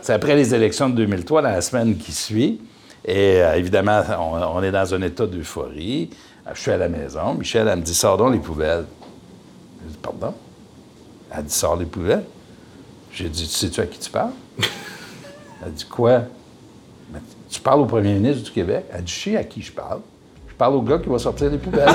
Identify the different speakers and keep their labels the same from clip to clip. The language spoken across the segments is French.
Speaker 1: c'est après les élections de 2003, dans la semaine qui suit. Et euh, évidemment, on, est dans un état d'euphorie. Je suis à la maison. Michel, elle me dit Sors donc les poubelles. Je dis Pardon? Elle dit Sors les poubelles. J'ai dit Tu sais-tu à qui tu parles? Elle dit Quoi? Tu parles au premier ministre du Québec Elle dit Je sais à qui je parle. Je parle au gars qui va sortir poubelles.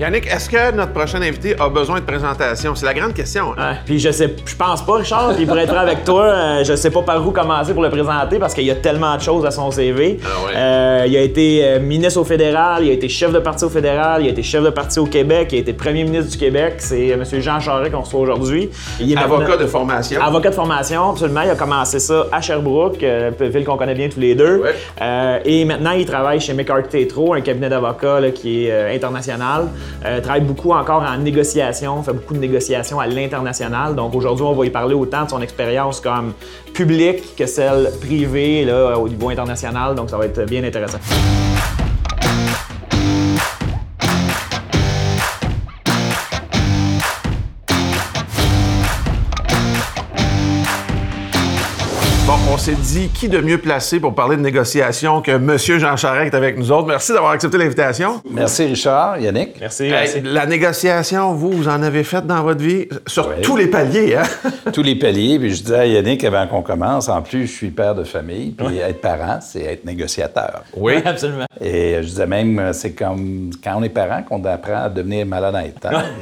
Speaker 2: Yannick, est-ce que notre prochain invité a besoin de présentation? C'est la grande question. hein?
Speaker 3: Ouais. Puis je sais, je pense pas, Richard, puis pour être avec toi, euh, je sais pas par où commencer pour le présenter parce qu'il y a tellement de choses à son CV.
Speaker 2: Ah ouais.
Speaker 3: Euh, il a été euh, ministre au fédéral, il a été chef de parti au fédéral, il a été chef de parti au Québec, il a été premier ministre du Québec. C'est euh, M. Jean Charest qu'on reçoit aujourd'hui. Il est
Speaker 2: Avocat
Speaker 3: maintenant-
Speaker 2: de formation.
Speaker 3: Avocat de formation, absolument. Il a commencé ça à Sherbrooke, euh, ville qu'on connaît bien tous les deux.
Speaker 2: Ouais.
Speaker 3: Euh, et maintenant, il travaille chez McCarthy Tétro, un cabinet d'avocats qui est euh, international. Euh, travaille beaucoup encore en négociation, fait beaucoup de négociations à l'international. Donc aujourd'hui, on va y parler autant de son expérience comme publique que celle privée au niveau international. Donc ça va être bien intéressant.
Speaker 2: S'est dit qui de mieux placé pour parler de négociation que M. Jean Charest est avec nous autres? Merci d'avoir accepté l'invitation.
Speaker 1: Merci, Richard. Yannick?
Speaker 3: Merci.
Speaker 2: Hey,
Speaker 3: merci.
Speaker 2: la négociation, vous, vous en avez fait dans votre vie sur
Speaker 1: Oui.
Speaker 2: tous les paliers, hein?
Speaker 1: tous les paliers. Puis je disais à Yannick avant qu'on commence, en plus, je suis père de famille. Puis être parent, c'est être négociateur.
Speaker 2: Oui.
Speaker 3: absolument.
Speaker 1: Et je disais même, c'est comme quand on est parent qu'on apprend à devenir malhonnête. hein?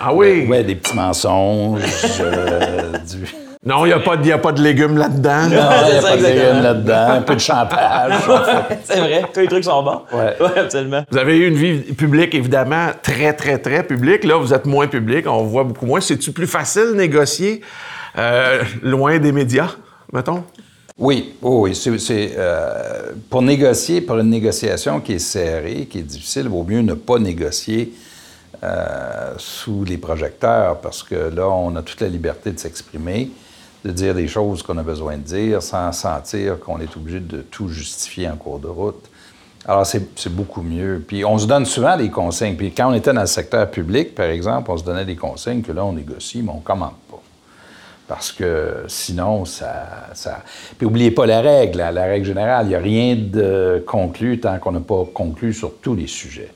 Speaker 2: Ah oui?
Speaker 1: Ouais, des petits mensonges, euh, du...
Speaker 2: Non, il n'y a, pas de- y a pas de légumes là-dedans.
Speaker 1: Non, il n'y a
Speaker 3: ça,
Speaker 1: pas de légumes là-dedans, un peu de chantage.
Speaker 3: C'est vrai, tous les trucs sont bons.
Speaker 1: Ouais.
Speaker 3: absolument.
Speaker 2: Vous avez eu une vie publique, évidemment, très, très, très publique. Là, vous êtes moins public, on vous voit beaucoup moins. C'est-tu plus facile de négocier euh, loin des médias, mettons?
Speaker 1: Oui, oui, oui. C'est, c'est, euh, pour négocier, pour une négociation qui est serrée, qui est difficile, il vaut mieux ne pas négocier euh, sous les projecteurs parce que là, on a toute la liberté de s'exprimer, de dire des choses qu'on a besoin de dire sans sentir qu'on est obligé de tout justifier en cours de route. Alors, c'est, beaucoup mieux. Puis, on se donne souvent des consignes. Puis, quand on était dans le secteur public, par exemple, on se donnait des consignes que là, on négocie, mais on ne commande pas. Parce que sinon, ça. Puis n'oubliez pas la règle, la, la règle générale. Il n'y a rien de conclu tant qu'on n'a pas conclu sur tous les sujets.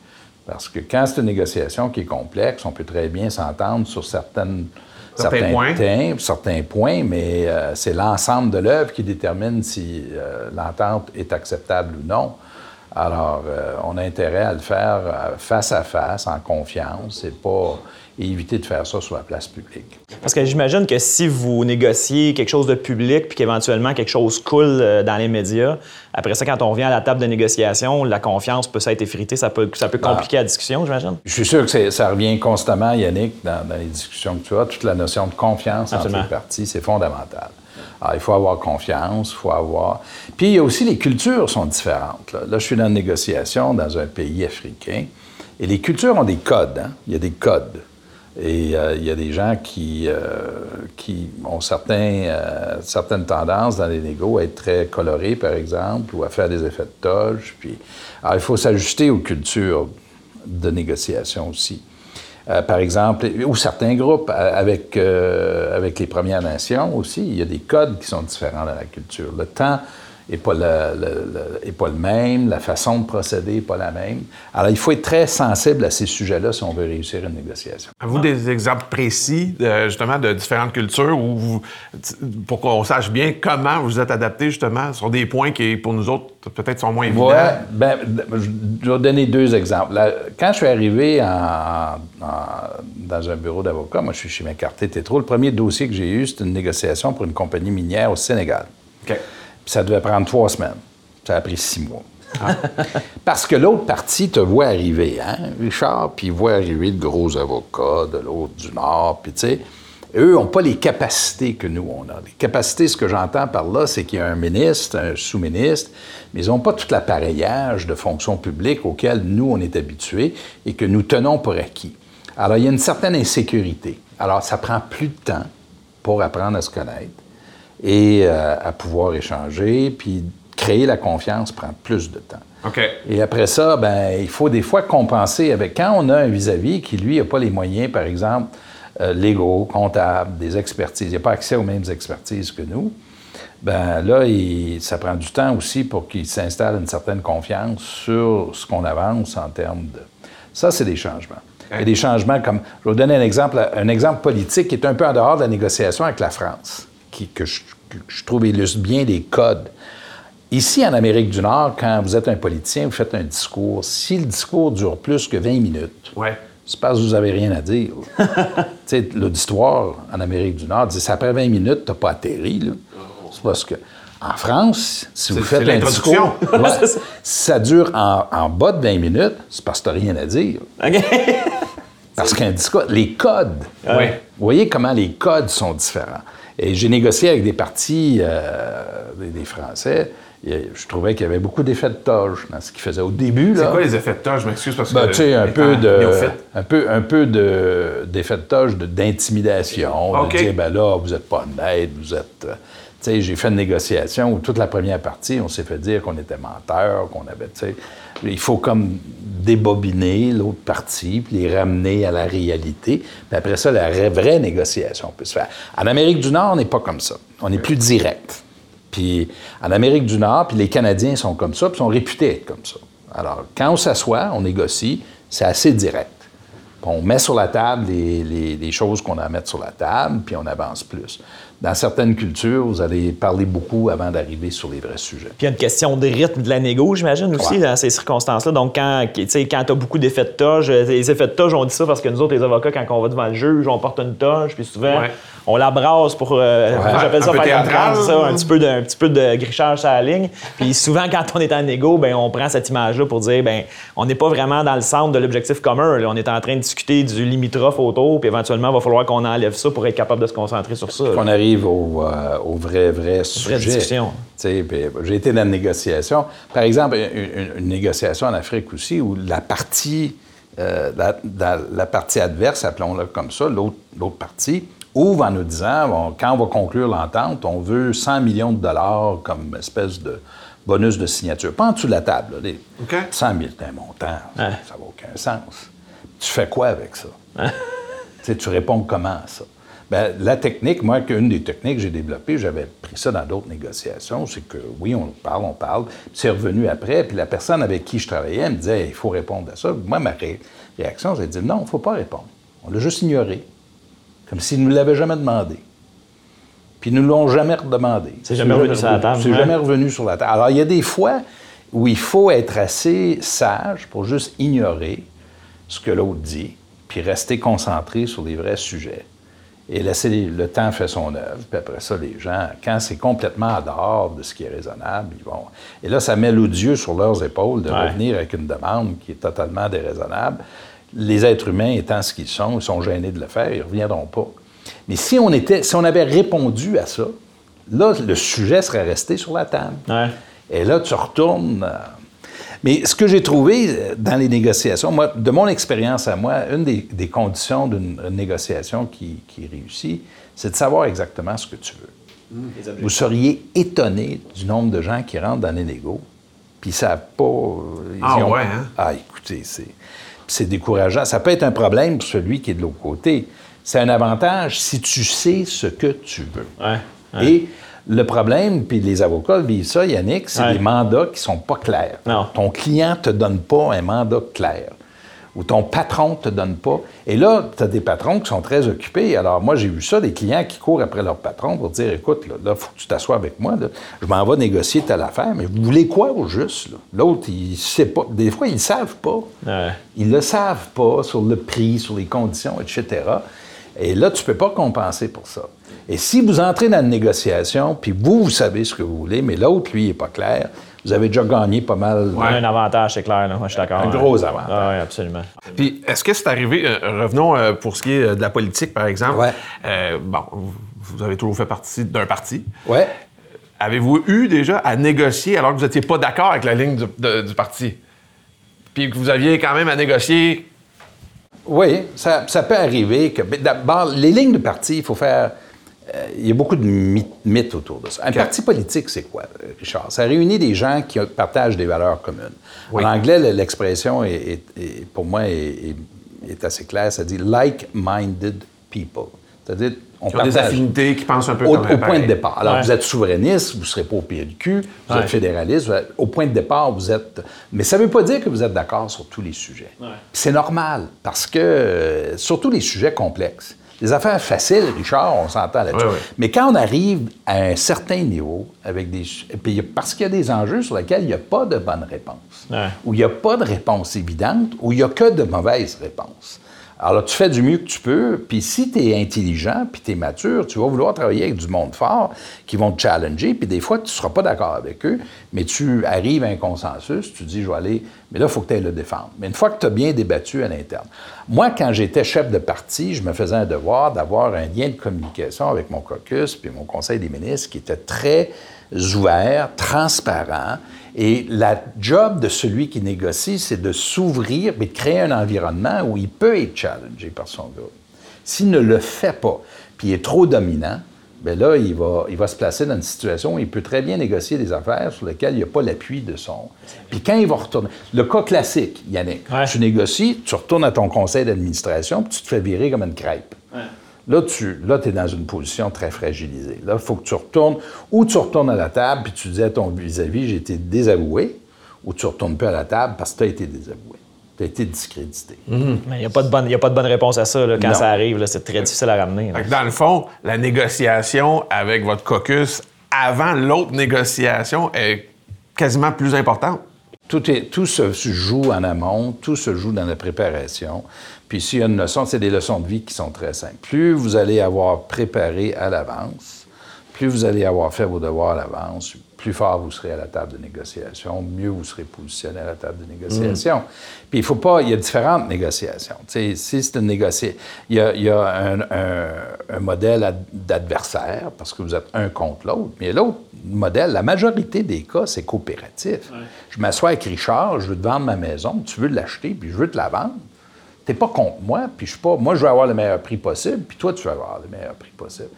Speaker 1: Parce que quand c'est une négociation qui est complexe, on peut très bien s'entendre sur certaines,
Speaker 2: Certains points.
Speaker 1: thèmes, certains points, mais euh, c'est l'ensemble de l'œuvre qui détermine si euh, l'entente est acceptable ou non. Alors, euh, on a intérêt à le faire face à face, en confiance, et pas et éviter de faire ça sur la place publique.
Speaker 3: Parce que j'imagine que si vous négociez quelque chose de public puis qu'éventuellement quelque chose coule euh, dans les médias, après ça, quand on revient à la table de négociation, la confiance peut s'être effritée, ça peut, ça peut compliquer la discussion, j'imagine.
Speaker 1: Je suis sûr que ça revient constamment, Yannick, dans, dans les discussions que tu as. Toute la notion de confiance
Speaker 3: Absolument.
Speaker 1: entre les parties, c'est fondamental. Alors, il faut avoir confiance, il faut avoir... Puis, il y a aussi les cultures sont différentes. Là, Là, je suis dans une négociation dans un pays africain, et les cultures ont des codes. hein. Il y a des codes. Et euh, il y a des gens qui, euh, qui ont certains, euh, certaines tendances dans les négos à être très colorés, par exemple, ou à faire des effets de toge. Puis, alors, il faut s'ajuster aux cultures de négociation aussi. Par exemple, ou certains groupes, avec, avec les Premières Nations aussi, il y a des codes qui sont différents dans la culture. Le temps n'est pas pas le même, la façon de procéder n'est pas la même. Alors, il faut être très sensible à ces sujets-là si on veut réussir une négociation.
Speaker 2: Avez-vous des exemples précis, de- justement, de différentes cultures où vous, pour qu'on sache bien comment vous êtes adapté, justement, sur des points qui, pour nous autres, peut-être sont moins évidents?
Speaker 1: Ouais, ben, je vais donner deux exemples. Quand je suis arrivé en- en- dans un bureau d'avocat, moi je suis chez McCarthy Tétro, le premier dossier que j'ai eu, c'était une négociation pour une compagnie minière au Sénégal.
Speaker 2: OK.
Speaker 1: Puis ça devait prendre trois semaines. Ça a pris six mois. Parce que l'autre partie te voit arriver, hein, Richard, puis il voit arriver de gros avocats de l'autre du Nord, puis tu sais, eux n'ont pas les capacités que nous, on a. Les capacités, ce que j'entends par là, c'est qu'il y a un ministre, un sous-ministre, mais ils n'ont pas tout l'appareillage de fonction publique auquel nous, on est habitués et que nous tenons pour acquis. Alors, il y a une certaine insécurité. Alors, ça prend plus de temps pour apprendre à se connaître et euh, à pouvoir échanger, puis créer la confiance prend plus de temps.
Speaker 2: OK.
Speaker 1: Et après ça, ben, il faut des fois compenser avec quand on a un vis-à-vis qui, lui, n'a pas les moyens, par exemple, euh, légaux, comptables, des expertises. Il n'y a pas accès aux mêmes expertises que nous. Ben là, il- ça prend du temps aussi pour qu'il s'installe une certaine confiance sur ce qu'on avance en termes de. Ça, c'est des changements. Il y a des changements comme. Je vais vous donner un exemple, un exemple politique qui est un peu en dehors de la négociation avec la France, qui, que, je, que je trouve illustre bien les codes. Ici, en Amérique du Nord, quand vous êtes un politicien, vous faites un discours. Si le discours dure plus que 20 minutes,
Speaker 2: Ouais.
Speaker 1: c'est parce que vous n'avez rien à dire. l'auditoire en Amérique du Nord dit c'est après 20 minutes, tu n'as pas atterri. là. C'est parce que. En France, si vous faites un discours, ouais, si ça dure en, en bas de 20 minutes, c'est parce que tu n'as rien à dire. Parce qu'un discours, les codes,
Speaker 2: Ouais.
Speaker 1: vous voyez comment les codes sont différents. Et j'ai négocié avec des partis, euh, des, des Français, et je trouvais qu'il y avait beaucoup d'effets de toge dans ce qu'ils faisaient au début.
Speaker 2: C'est quoi les effets de temps? Je m'excuse parce que.
Speaker 1: Ben, tu sais, un peu de, un peu, un peu de, d'effet de toge, de- d'intimidation,
Speaker 2: OK.
Speaker 1: de dire, ben là, vous n'êtes pas honnête, vous êtes... j'ai fait une négociation où toute la première partie, on s'est fait dire qu'on était menteurs, qu'on avait. Il faut comme débobiner l'autre partie, puis les ramener à la réalité. Puis après ça, la vraie, négociation peut se faire. En Amérique du Nord, on n'est pas comme ça. On est plus direct. Puis en Amérique du Nord, puis les Canadiens sont comme ça, puis sont réputés être comme ça. Alors, quand on s'assoit, on négocie, c'est assez direct. On met sur la table les, les- les choses qu'on a à mettre sur la table, puis on avance plus. Dans certaines cultures, vous allez parler beaucoup avant d'arriver sur les vrais sujets.
Speaker 3: Puis il y a une question de rythme de la négo, j'imagine, aussi,
Speaker 1: Ouais.
Speaker 3: dans ces circonstances-là. Donc, quand tu as beaucoup d'effets de toge, euh, les effets de toge, on dit ça parce que nous autres, les avocats, quand on va devant le juge, on porte une toge, puis souvent,
Speaker 2: Ouais.
Speaker 3: On la brasse pour. euh, J'appelle
Speaker 2: Un
Speaker 3: ça faire ça, un petit, peu de, un petit peu de grichage sur la ligne. Puis souvent, quand on est en négo, ben, on prend cette image-là pour dire, ben, on n'est pas vraiment dans le centre de l'objectif commun. là. On est en train de discuter du limitrophe autour, puis éventuellement, il va falloir qu'on enlève ça pour être capable de se concentrer sur ça.
Speaker 1: qu'on arrive au, euh, au vrai, vrai sujet.
Speaker 3: discussion.
Speaker 1: J'ai été dans une négociation. Par exemple, une, négociation en Afrique aussi où la partie, euh, la, la- la partie adverse, appelons-la comme ça, l'autre l'autre partie, ouvre en nous disant, bon, quand on va conclure l'entente, on veut 100 millions de dollars comme espèce de bonus de signature. Pas en dessous de la table. là. Les
Speaker 2: OK.
Speaker 1: 100 000, c'est un montant. Ça
Speaker 3: Ouais.
Speaker 1: n'a aucun sens. Tu fais quoi avec ça? Tu réponds comment à ça? Ben, la technique, moi, qu'une des techniques que j'ai développées, j'avais pris ça dans d'autres négociations, c'est que oui, on parle, on parle, puis c'est revenu après, puis la personne avec qui je travaillais, elle me disait, il faut répondre à ça. Moi, ma ré- réaction, j'ai dit, non, il ne faut pas répondre. On l'a juste ignoré, comme s'il ne nous l'avait jamais demandé. Puis ils ne nous l'ont jamais redemandé.
Speaker 3: C'est jamais revenu sur la table,
Speaker 1: C'est jamais revenu sur la table. Alors, il y a des fois où il faut être assez sage pour juste ignorer ce que l'autre dit, puis rester concentré sur les vrais sujets. Et laisser le temps faire son œuvre. Puis après ça, les gens, quand c'est complètement en dehors de ce qui est raisonnable, ils vont. Et là, ça met l'odieux sur leurs épaules de
Speaker 3: Ouais.
Speaker 1: revenir avec une demande qui est totalement déraisonnable. Les êtres humains étant ce qu'ils sont, ils sont gênés de le faire, ils ne reviendront pas. Mais si on, était, si on avait répondu à ça, là, le sujet serait resté sur la table.
Speaker 3: Ouais.
Speaker 1: Et là, tu retournes. euh, Mais ce que j'ai trouvé euh, dans les négociations, moi, de mon expérience à moi, une des, des conditions d'une négociation qui, qui réussit, c'est de savoir exactement ce que tu veux. Vous seriez étonné du nombre de gens qui rentrent dans les négos, puis ils savent pas. euh, ils
Speaker 2: Ah
Speaker 1: ont-
Speaker 2: ouais, hein?
Speaker 1: Ah, écoutez, c'est, c'est décourageant. Ça peut être un problème pour celui qui est de l'autre côté. C'est un avantage si tu sais ce que tu veux.
Speaker 3: Ouais. ouais.
Speaker 1: Et le problème, puis les avocats vivent ça, Yannick, c'est
Speaker 3: Ouais.
Speaker 1: des mandats qui sont pas clairs.
Speaker 3: Non.
Speaker 1: Ton client te donne pas un mandat clair. Ou ton patron te donne pas. Et là, tu as des patrons qui sont très occupés. Alors, moi, j'ai vu ça, des clients qui courent après leur patron pour dire Écoute, là, il faut que tu t'assoies avec moi. là. Je m'en vais négocier telle affaire, mais vous voulez quoi au juste? L'autre, il sait pas. Des fois, ils ne savent pas.
Speaker 3: Ouais.
Speaker 1: Ils ne le savent pas sur le prix, sur les conditions, etc. Et là, tu ne peux pas compenser pour ça. Et si vous entrez dans une négociation, puis vous, vous savez ce que vous voulez, mais l'autre, lui, n'est pas clair, vous avez déjà gagné pas mal.
Speaker 3: Un avantage, c'est clair. Là. Moi, je suis d'accord.
Speaker 1: Un gros avantage.
Speaker 3: Ah, oui, absolument.
Speaker 2: Puis, est-ce que c'est arrivé, euh, revenons euh, pour ce qui est euh, de la politique, par exemple.
Speaker 1: Ouais.
Speaker 2: Euh, bon, vous- avez toujours fait partie d'un parti.
Speaker 1: Ouais.
Speaker 2: Avez-vous eu déjà à négocier alors que vous n'étiez pas d'accord avec la ligne du, de- du parti? Puis que vous aviez quand même à négocier?
Speaker 1: Oui, ça, ça peut arriver que. D'abord, les lignes de parti, il faut faire. Euh, il y a beaucoup de mythes, autour de ça. Un parti politique, c'est quoi, euh, Richard? Ça réunit des gens qui partagent des valeurs communes.
Speaker 2: Oui.
Speaker 1: En anglais, le- l'expression, est, est- est- pour moi, est, assez claire. Ça dit like-minded people. C'est-à-dire, on
Speaker 2: ont des
Speaker 1: partage
Speaker 2: affinités, qui pensent un peu
Speaker 1: au,
Speaker 2: comme
Speaker 1: au point de départ. Alors,
Speaker 3: Ouais.
Speaker 1: vous êtes souverainiste, vous ne serez pas au PLQ, vous
Speaker 3: Ouais.
Speaker 1: êtes fédéraliste, vous êtes- au point de départ, vous êtes... Mais ça ne veut pas dire que vous êtes d'accord sur tous les sujets.
Speaker 3: Ouais.
Speaker 1: C'est normal, parce que, euh, surtout les sujets complexes. Les affaires faciles, Richard, on s'entend là-dessus. Mais quand on arrive à un certain niveau, avec des, puis parce qu'il y a des enjeux sur lesquels il n'y a pas de bonne réponse, où il n'y a pas de réponse évidente, où il n'y a que de mauvaises réponses. Alors tu fais du mieux que tu peux, puis si tu es intelligent, puis tu es mature, tu vas vouloir travailler avec du monde fort qui vont te challenger, puis des fois, tu ne seras pas d'accord avec eux, mais tu arrives à un consensus, tu dis, je vais aller, mais là, il faut que tu ailles le défendre. Mais une fois que tu as bien débattu à l'interne. Moi, quand j'étais chef de parti, je me faisais un devoir d'avoir un lien de communication avec mon caucus, puis mon conseil des ministres, qui était très ouvert, transparent, et la job de celui qui négocie, c'est de s'ouvrir et de créer un environnement où il peut être challengé par son groupe. S'il ne le fait pas, puis il est trop dominant, bien là, il va, il va se placer dans une situation où il peut très bien négocier des affaires sur lesquelles il n'y a pas l'appui de son. Puis quand il va retourner. Le cas classique, Yannick,
Speaker 3: Ouais.
Speaker 1: tu négocies, tu retournes à ton conseil d'administration, puis tu te fais virer comme une crêpe. Là, tu là, es dans une position très fragilisée. Là, il faut que tu retournes, ou tu retournes à la table, puis tu dis à ton vis-à-vis, j'ai été désavoué, ou tu retournes plus à la table parce que tu as été désavoué. Tu as été discrédité.
Speaker 3: Mais il n'y a, pas de bonne- y a pas de bonne réponse à ça. là. Quand
Speaker 1: Non.
Speaker 3: ça arrive, là, c'est très difficile à ramener. là.
Speaker 2: Dans le fond, la négociation avec votre caucus avant l'autre négociation est quasiment plus importante.
Speaker 1: Tout, se joue en amont, tout se joue dans la préparation. Puis s'il y a une leçon, c'est des leçons de vie qui sont très simples. Plus vous allez avoir préparé à l'avance, plus vous allez avoir fait vos devoirs à l'avance, plus fort vous serez à la table de négociation, mieux vous serez positionné à la table de négociation. Puis il faut pas, il y a différentes négociations. Tu sais, si c'est une négociation, il y a, il y a un, un- un modèle ad- d'adversaire parce que vous êtes un contre l'autre, mais l'autre modèle, la majorité des cas, c'est coopératif. Je m'assois avec Richard, je veux te vendre ma maison, tu veux l'acheter, puis je veux te la vendre. T'es pas contre moi, puis je suis pas. Moi, je veux avoir le meilleur prix possible, puis toi, tu veux avoir le meilleur prix possible.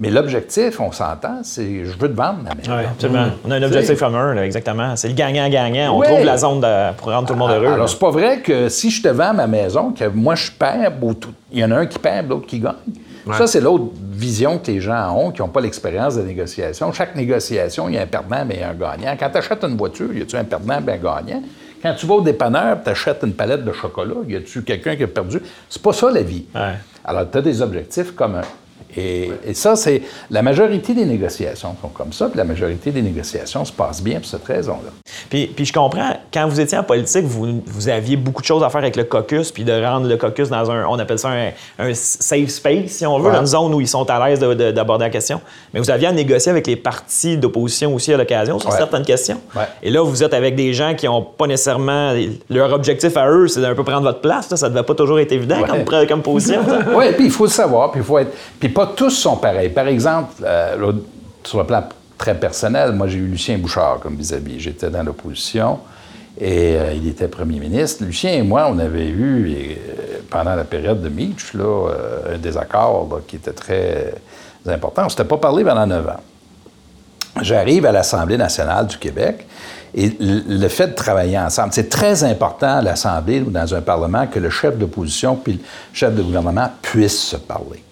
Speaker 1: Mais l'objectif, on s'entend, c'est je veux te vendre ma maison.
Speaker 3: Oui, absolument. On a un objectif commun, là, exactement. C'est le gagnant-gagnant. On trouve la zone de- pour rendre tout le monde heureux. là.
Speaker 1: Alors, c'est pas vrai que si je te vends ma maison, que moi je perds, ou tout- il y en a un qui perd, l'autre qui gagne. Ça, c'est l'autre vision que les gens ont, qui n'ont pas l'expérience de négociation. Chaque négociation, il y a un perdant, mais il y a un gagnant. Quand tu achètes une voiture, y a-tu un perdant, bien un gagnant? Quand tu vas au dépanneur, tu achètes une palette de chocolat, y a-tu quelqu'un qui a perdu? C'est pas ça la vie.
Speaker 3: Ouais.
Speaker 1: Alors, tu as des objectifs communs. Et, et ça, c'est. La majorité des négociations sont comme ça, puis la majorité des négociations se passent bien pour cette raison-là.
Speaker 3: Puis, puis je comprends, quand vous étiez en politique, vous, vous aviez beaucoup de choses à faire avec le caucus, puis de rendre le caucus dans un, on appelle ça un, un safe space, si on veut,
Speaker 1: Ouais.
Speaker 3: dans une zone où ils sont à l'aise de- de- d'aborder la question. Mais vous aviez à négocier avec les partis d'opposition aussi à l'occasion sur
Speaker 1: Ouais.
Speaker 3: certaines questions.
Speaker 1: Ouais.
Speaker 3: Et là, vous êtes avec des gens qui n'ont pas nécessairement. Leur objectif à eux, c'est d'un peu prendre votre place. là. Ça ne devait pas toujours être évident comme, comme position.
Speaker 1: oui, puis il faut le savoir, puis il faut être. Puis tous sont pareils. Par exemple, euh, sur le plan très personnel, moi j'ai eu Lucien Bouchard comme vis-à-vis. J'étais dans l'opposition et euh, il était premier ministre. Lucien et moi, on avait eu, euh, pendant la période de Mitch, là, un désaccord qui était très important. On ne s'était pas parlé pendant neuf ans. J'arrive à l'Assemblée nationale du Québec et le fait de travailler ensemble, c'est très important à l'Assemblée ou dans un Parlement que le chef d'opposition puis le chef de gouvernement puissent se parler.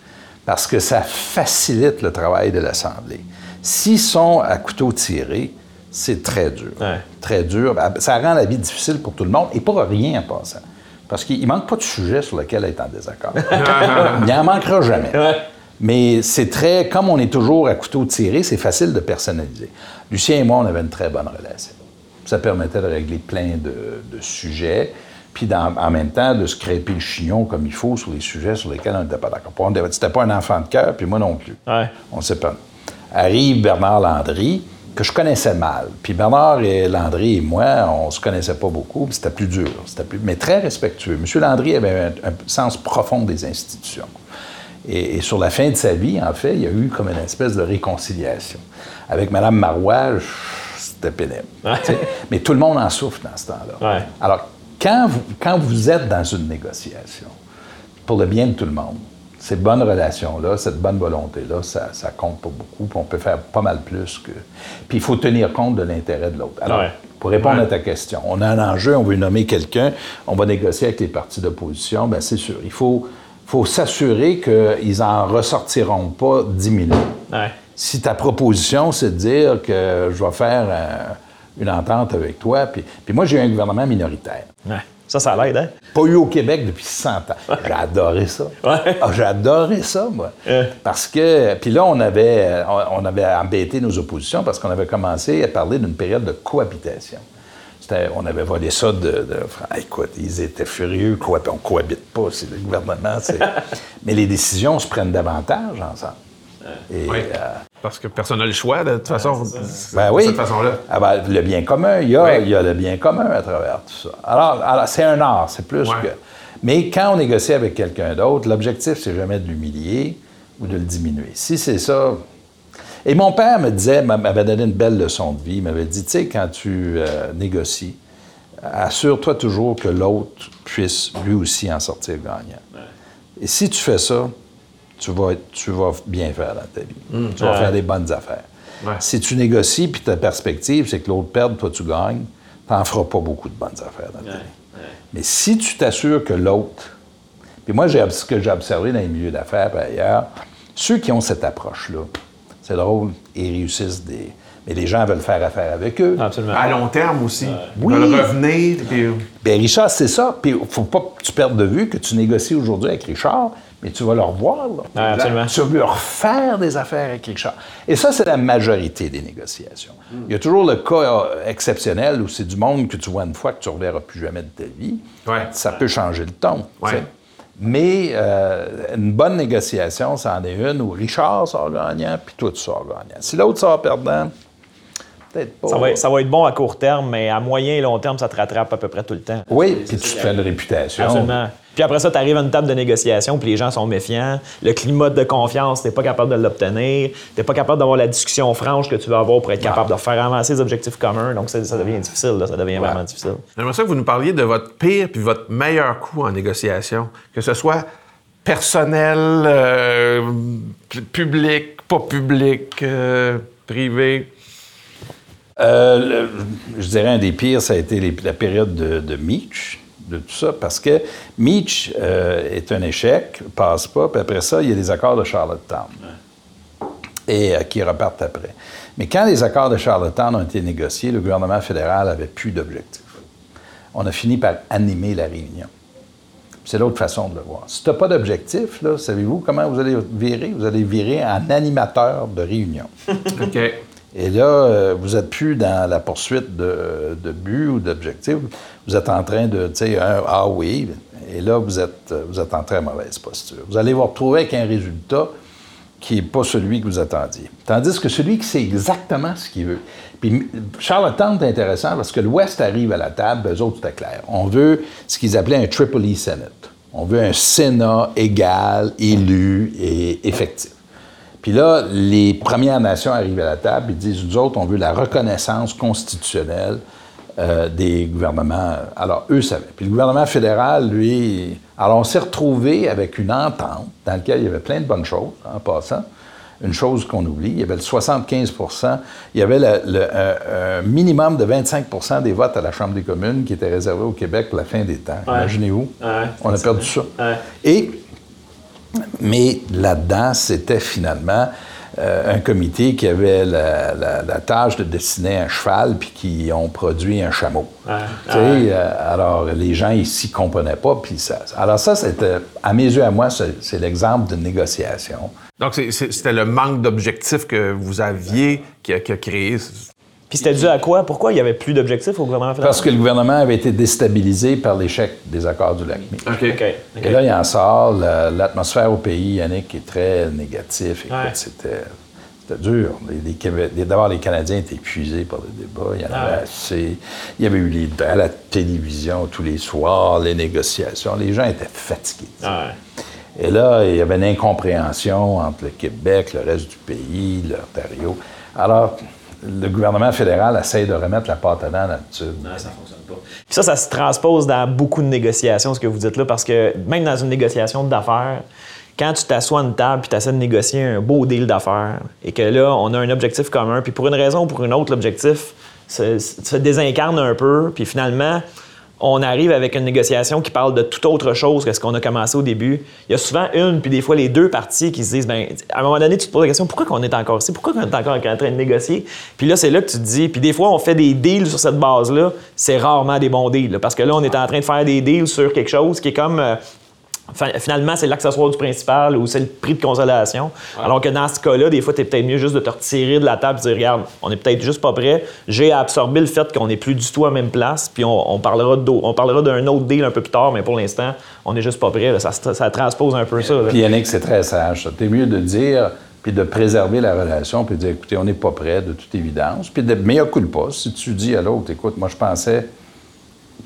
Speaker 1: Parce que ça facilite le travail de l'Assemblée. S'ils sont à couteau tiré, c'est très dur.
Speaker 3: Ouais.
Speaker 1: Très dur. Ça rend la vie difficile pour tout le monde et pas rien en passant. Parce qu'il ne manque pas de sujet sur lequel être en désaccord. Il n'y en manquera jamais.
Speaker 3: Ouais.
Speaker 1: Mais c'est très, comme on est toujours à couteau tiré, c'est facile de personnaliser. Lucien et moi, on avait une très bonne relation. Ça permettait de régler plein de, de sujets, puis dans- en même temps de se crêper le chignon comme il faut sur les sujets sur lesquels on n'était pas d'accord. C'était pas un enfant de cœur, puis moi non plus.
Speaker 3: Ouais.
Speaker 1: On sait pas. Arrive Bernard Landry, que je connaissais mal. Puis Bernard et Landry et moi, on se connaissait pas beaucoup, puis c'était plus dur. C'était plus, mais très respectueux. M. Landry avait un, un sens profond des institutions. Et, et sur la fin de sa vie, en fait, il y a eu comme une espèce de réconciliation. Avec Mme Marois, c'était pénible.
Speaker 3: Ouais.
Speaker 1: Mais tout le monde en souffre dans ce temps-là.
Speaker 3: Ouais.
Speaker 1: Alors, quand vous, quand vous êtes dans une négociation, pour le bien de tout le monde, ces bonnes relations-là, cette bonne volonté-là, ça, ça compte pas beaucoup, puis on peut faire pas mal plus que... Puis il faut tenir compte de l'intérêt de l'autre. Alors,
Speaker 3: Ouais.
Speaker 1: pour répondre à ta question, on a un enjeu, on veut nommer quelqu'un, on va négocier avec les partis d'opposition, bien c'est sûr, il faut, faut s'assurer qu'ils en ressortiront pas diminués.
Speaker 3: Ouais.
Speaker 1: Si ta proposition, c'est de dire que je vais faire euh, une entente avec toi, puis, puis moi, j'ai eu un gouvernement minoritaire.
Speaker 3: Ouais. Ça, ça l'aide, hein?
Speaker 1: Pas eu au Québec depuis 100 ans. J'ai adoré ça.
Speaker 3: Ouais.
Speaker 1: Ah, j'ai adoré ça, moi.
Speaker 3: Ouais.
Speaker 1: Parce que, puis là, on avait, euh, on avait embêté nos oppositions parce qu'on avait commencé à parler d'une période de cohabitation. On avait volé ça de, de- ah, écoute, ils étaient furieux, quoi, on cohabite pas, c'est le gouvernement. Mais les décisions se prennent davantage ensemble. Et,
Speaker 2: Oui.
Speaker 1: euh,
Speaker 2: Parce que personne n'a le choix, de toute façon,
Speaker 1: ben
Speaker 2: de
Speaker 1: oui.
Speaker 2: cette façon-là.
Speaker 1: Ah ben, le bien commun, il y, a,
Speaker 2: Oui.
Speaker 1: il y a le bien commun à travers tout ça. Alors, alors, c'est un art, c'est plus que. Mais quand on négocie avec quelqu'un d'autre, l'objectif, c'est jamais de l'humilier ou de le diminuer. Si c'est ça. Et mon père me disait, m'a- m'avait donné une belle leçon de vie. Il m'avait dit, tu sais, quand tu euh, négocies, assure-toi toujours que l'autre puisse lui aussi en sortir gagnant. Et si tu fais ça, tu vas, tu vas bien faire dans ta vie. Tu vas
Speaker 3: Ouais.
Speaker 1: faire des bonnes affaires.
Speaker 2: Ouais.
Speaker 1: Si tu négocies puis ta perspective, c'est que l'autre perde, toi tu gagnes, tu n'en feras pas beaucoup de bonnes affaires dans ta vie. Mais si tu t'assures que l'autre. Puis moi, ce que j'ai observé dans les milieux d'affaires par ailleurs, ceux qui ont cette approche-là, c'est drôle, ils réussissent des. Mais les gens veulent faire affaire avec eux.
Speaker 3: Absolument.
Speaker 2: À long terme aussi. Ils
Speaker 1: Oui.
Speaker 2: veulent revenir. puis-
Speaker 1: Bien, Richard, c'est ça. Puis il faut pas que tu perdes de vue que tu négocies aujourd'hui avec Richard, mais tu vas le revoir. là.
Speaker 3: Absolument.
Speaker 1: Tu vas lui refaire des affaires avec Richard. Et ça, c'est la majorité des négociations. Il y a toujours le cas exceptionnel où c'est du monde que tu vois une fois que tu ne reverras plus jamais de ta vie.
Speaker 2: Ouais.
Speaker 1: Ça peut changer le ton.
Speaker 2: Ouais.
Speaker 1: Mais euh, une bonne négociation, c'en est une où Richard sort gagnant, puis toi, tu sors gagnant. Si l'autre sort perdant, peut-être pas.
Speaker 3: Ça va, ça va être bon à court terme, mais à moyen et long terme, ça te rattrape à peu près tout le temps.
Speaker 1: Oui, puis tu te fais une réputation.
Speaker 3: Absolument. Puis après ça, tu arrives à une table de négociation, puis les gens sont méfiants. Le climat de confiance, tu pas capable de l'obtenir. Tu pas capable d'avoir la discussion franche que tu veux avoir pour être capable de faire avancer les objectifs communs. Donc, ça, ça devient difficile. là. Ça devient vraiment difficile.
Speaker 2: J'aimerais ça que vous nous parliez de votre pire puis votre meilleur coup en négociation. Que ce soit personnel, euh, pu- public, pas public, euh, privé.
Speaker 1: Euh, je dirais un des pires, ça a été la période de, de Meach, de tout ça, parce que Meach euh, est un échec, passe pas, puis après ça, il y a les accords de Charlottetown, et euh, qui repartent après. Mais quand les accords de Charlottetown ont été négociés, le gouvernement fédéral avait plus d'objectifs. On a fini par animer la réunion. C'est l'autre façon de le voir. Si tu n'as pas d'objectif, savez-vous comment vous allez virer? Vous allez virer en animateur de réunion.
Speaker 2: OK.
Speaker 1: Et là, euh, vous n'êtes plus dans la poursuite de, de but ou d'objectif. Vous êtes en train de, tu sais, ah oui. Et là, vous êtes, euh, vous êtes en très mauvaise posture. Vous allez vous retrouver avec un résultat qui n'est pas celui que vous attendiez. Tandis que celui qui sait exactement ce qu'il veut. Puis Charlottetown est intéressant parce que l'Ouest arrive à la table, eux autres, c'était clair. On veut ce qu'ils appelaient un Triple E Senate. On veut un Sénat égal, élu et effectif. Puis là, les Premières Nations arrivent à la table et disent, nous autres, on veut la reconnaissance constitutionnelle euh, des gouvernements. Alors, eux savaient. Puis le gouvernement fédéral, lui... Alors, on s'est retrouvé avec une entente dans laquelle il y avait plein de bonnes choses, en passant. Une chose qu'on oublie, il y avait le 75% il y avait le, le- un, un minimum de 25% des votes à la Chambre des communes qui était réservé au Québec pour la fin des temps.
Speaker 3: Ouais.
Speaker 1: Imaginez-vous.
Speaker 3: Ouais,
Speaker 1: on a perdu ça.
Speaker 3: Ouais.
Speaker 1: Et mais là-dedans, c'était finalement euh, un comité qui avait la, la- la tâche de dessiner un cheval puis qui ont produit un chameau.
Speaker 3: Ouais.
Speaker 1: Tu sais, euh, alors, les gens ici ne comprenaient pas. Puis ça, alors ça, c'était, à mes yeux, à moi, c'est, c'est l'exemple d'une négociation.
Speaker 2: Donc, c'était le manque d'objectifs que vous aviez qui a, qui a créé.
Speaker 3: Puis c'était dû à quoi? Pourquoi il n'y avait plus d'objectifs au gouvernement fédéral?
Speaker 1: Parce que le gouvernement avait été déstabilisé par l'échec des accords du lac Meach.
Speaker 2: OK.
Speaker 3: OK. OK.
Speaker 1: Et là, il en sort. la- L'atmosphère au pays, Yannick, est très négative. Écoute,
Speaker 3: Ouais.
Speaker 1: c'était, dur. D'abord, les Canadiens étaient épuisés par le débat. Il y en
Speaker 3: Ah
Speaker 1: avait
Speaker 3: ouais.
Speaker 1: assez. Il y avait eu les, à la télévision tous les soirs, les négociations. Les gens étaient fatigués.
Speaker 3: Ah.
Speaker 1: Et là, il y avait une incompréhension entre le Québec, le reste du pays, l'Ontario. Alors, le gouvernement fédéral essaie de remettre la pâte à dents là-dessus.
Speaker 3: ça fonctionne pas. Puis ça, ça se transpose dans beaucoup de négociations, ce que vous dites là, parce que même dans une négociation d'affaires, quand tu t'assois à une table puis tu essaies de négocier un beau deal d'affaires et que là, on a un objectif commun, puis pour une raison ou pour une autre, l'objectif se, se désincarne un peu, puis finalement, on arrive avec une négociation qui parle de toute autre chose que ce qu'on a commencé au début, il y a souvent une, puis des fois les deux parties qui se disent, ben, à un moment donné, tu te poses la question, pourquoi qu'on est encore ici? Pourquoi qu'on est encore en train de négocier? Puis là, c'est là que tu te dis, puis des fois, on fait des deals sur cette base-là, c'est rarement des bons deals, parce que là, on est en train de faire des deals sur quelque chose qui est comme... euh, Finalement, c'est l'accessoire du principal ou c'est le prix de consolation. Alors que dans ce cas-là, des fois, tu es peut-être mieux juste de te retirer de la table et de dire Regarde, on est peut-être juste pas prêt. J'ai absorbé le fait qu'on n'est plus du tout à la même place, puis on, on parlera on parlera d'un autre deal un peu plus tard, mais pour l'instant, on n'est juste pas prêt. là. Ça, se- ça transpose un peu ça. là.
Speaker 1: Puis Yannick, c'est très sage. ça. T'es mieux de dire, puis de préserver la relation, puis de dire, écoutez, on n'est pas prêt, de toute évidence. Puis de meilleur coup pas. Si tu dis à l'autre, écoute, moi, je pensais,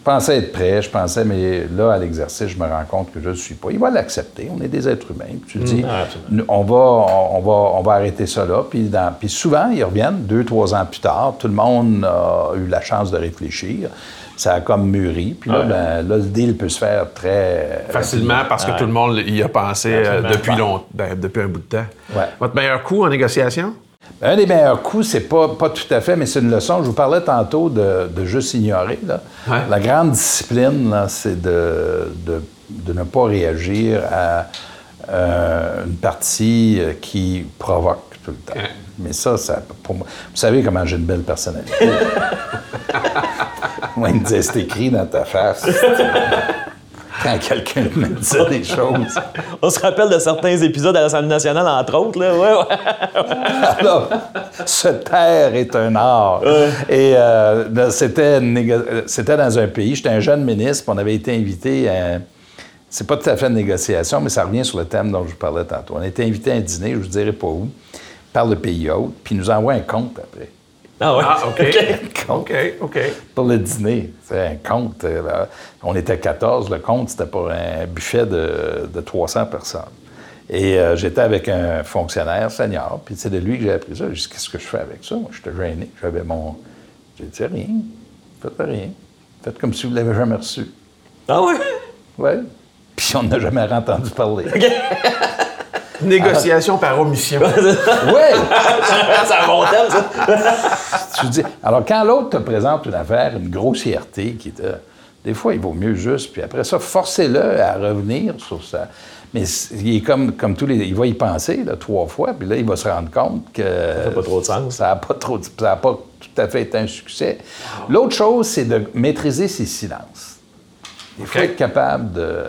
Speaker 1: pensais être prêt, je pensais, mais là, à l'exercice, je me rends compte que je ne suis pas. Il va l'accepter. On est des êtres humains. Puis tu dis,
Speaker 3: Ah,
Speaker 1: on va, on, va, on va arrêter ça là. Puis, dans- puis souvent, ils reviennent deux, trois ans plus tard. Tout le monde a eu la chance de réfléchir. Ça a comme mûri. Puis là, ben, là, le deal peut se faire très
Speaker 2: Facilement parce que tout le monde y a pensé euh, depuis, long- ben, depuis un bout de temps.
Speaker 1: Ouais.
Speaker 2: Votre meilleur coup en négociation?
Speaker 1: Un des meilleurs coups, c'est pas, pas tout à fait, mais c'est une leçon. Je vous parlais tantôt de, de juste ignorer. là.
Speaker 2: Ouais.
Speaker 1: La grande discipline, c'est de, de- de ne pas réagir à euh, une partie euh, qui provoque tout le temps.
Speaker 2: Ouais.
Speaker 1: Mais ça, ça, pour moi, vous savez comment j'ai une belle personnalité. moi, il me disait, c'est écrit dans ta face. Quand quelqu'un me disait des choses.
Speaker 3: On se rappelle de certains épisodes à l'Assemblée nationale, entre autres. Là. Ouais, ouais.
Speaker 1: Alors, se taire est un art. Et euh, là, c'était, euh, c'était dans un pays, j'étais un jeune ministre, puis on avait été invité à. C'est pas tout à fait une négociation, mais ça revient sur le thème dont je vous parlais tantôt. On a été invité à un dîner, je vous dirai pas où, par le pays hôte, puis ils nous envoie un compte après.
Speaker 3: Ah, ouais?
Speaker 2: Ah, OK. OK, OK.
Speaker 1: pour le dîner. C'est un compte. euh, on était 14. Le compte, c'était pour un buffet de, de 300 personnes. Et euh, j'étais avec un fonctionnaire senior, puis c'est de lui que j'ai appris ça. J'ai dit, qu'est-ce que je fais avec ça? Moi, j'étais gêné. J'avais mon... J'ai dit, rien. Faites rien. Faites comme si vous ne l'avez jamais reçu.
Speaker 3: Ah, ouais?
Speaker 1: Ouais. Puis on n'a jamais entendu parler.
Speaker 2: Négociation par omission.
Speaker 1: ouais!
Speaker 3: c'est un bon ça.
Speaker 1: Tu dis, alors, quand l'autre te présente une affaire, une grossièreté qui te. Des fois, il vaut mieux juste, puis après ça, forcez-le à revenir sur ça. Mais il est comme, comme tous les. Il va y penser là, trois fois, puis là, il va se rendre compte que. Ça
Speaker 3: fait pas trop de sens.
Speaker 1: Ça n'a pas trop de- Ça n'a pas tout à fait été un succès. L'autre chose, c'est de maîtriser ses silences. Il faut être capable de.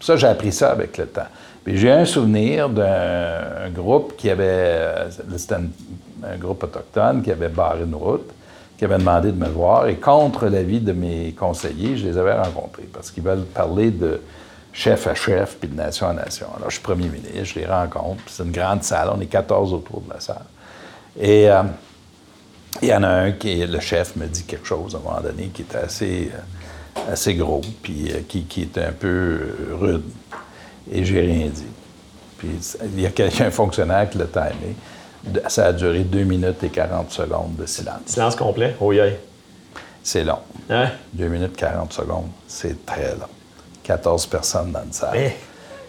Speaker 1: Ça, j'ai appris ça avec le temps. J'ai un souvenir d'un un groupe qui avait. euh, C'était un, groupe autochtone qui avait barré une route, qui avait demandé de me voir. Et contre l'avis de mes conseillers, je les avais rencontrés parce qu'ils veulent parler de chef à chef puis de nation à nation. Alors, je suis premier ministre, je les rencontre. C'est une grande salle, on est 14 autour de la salle. Et. euh, il y en a un qui est le chef me dit quelque chose à un moment donné qui était assez, euh, assez gros, puis qui, qui un peu rude. Et j'ai rien dit. Puis il y a quelqu'un, un fonctionnaire qui l'a timé. Ça a duré 2 minutes et 40 secondes de silence.
Speaker 3: Silence complet? Oh, yeah.
Speaker 1: C'est long.
Speaker 3: Hein?
Speaker 1: 2 minutes 40 secondes, c'est très long. 14 personnes dans une salle.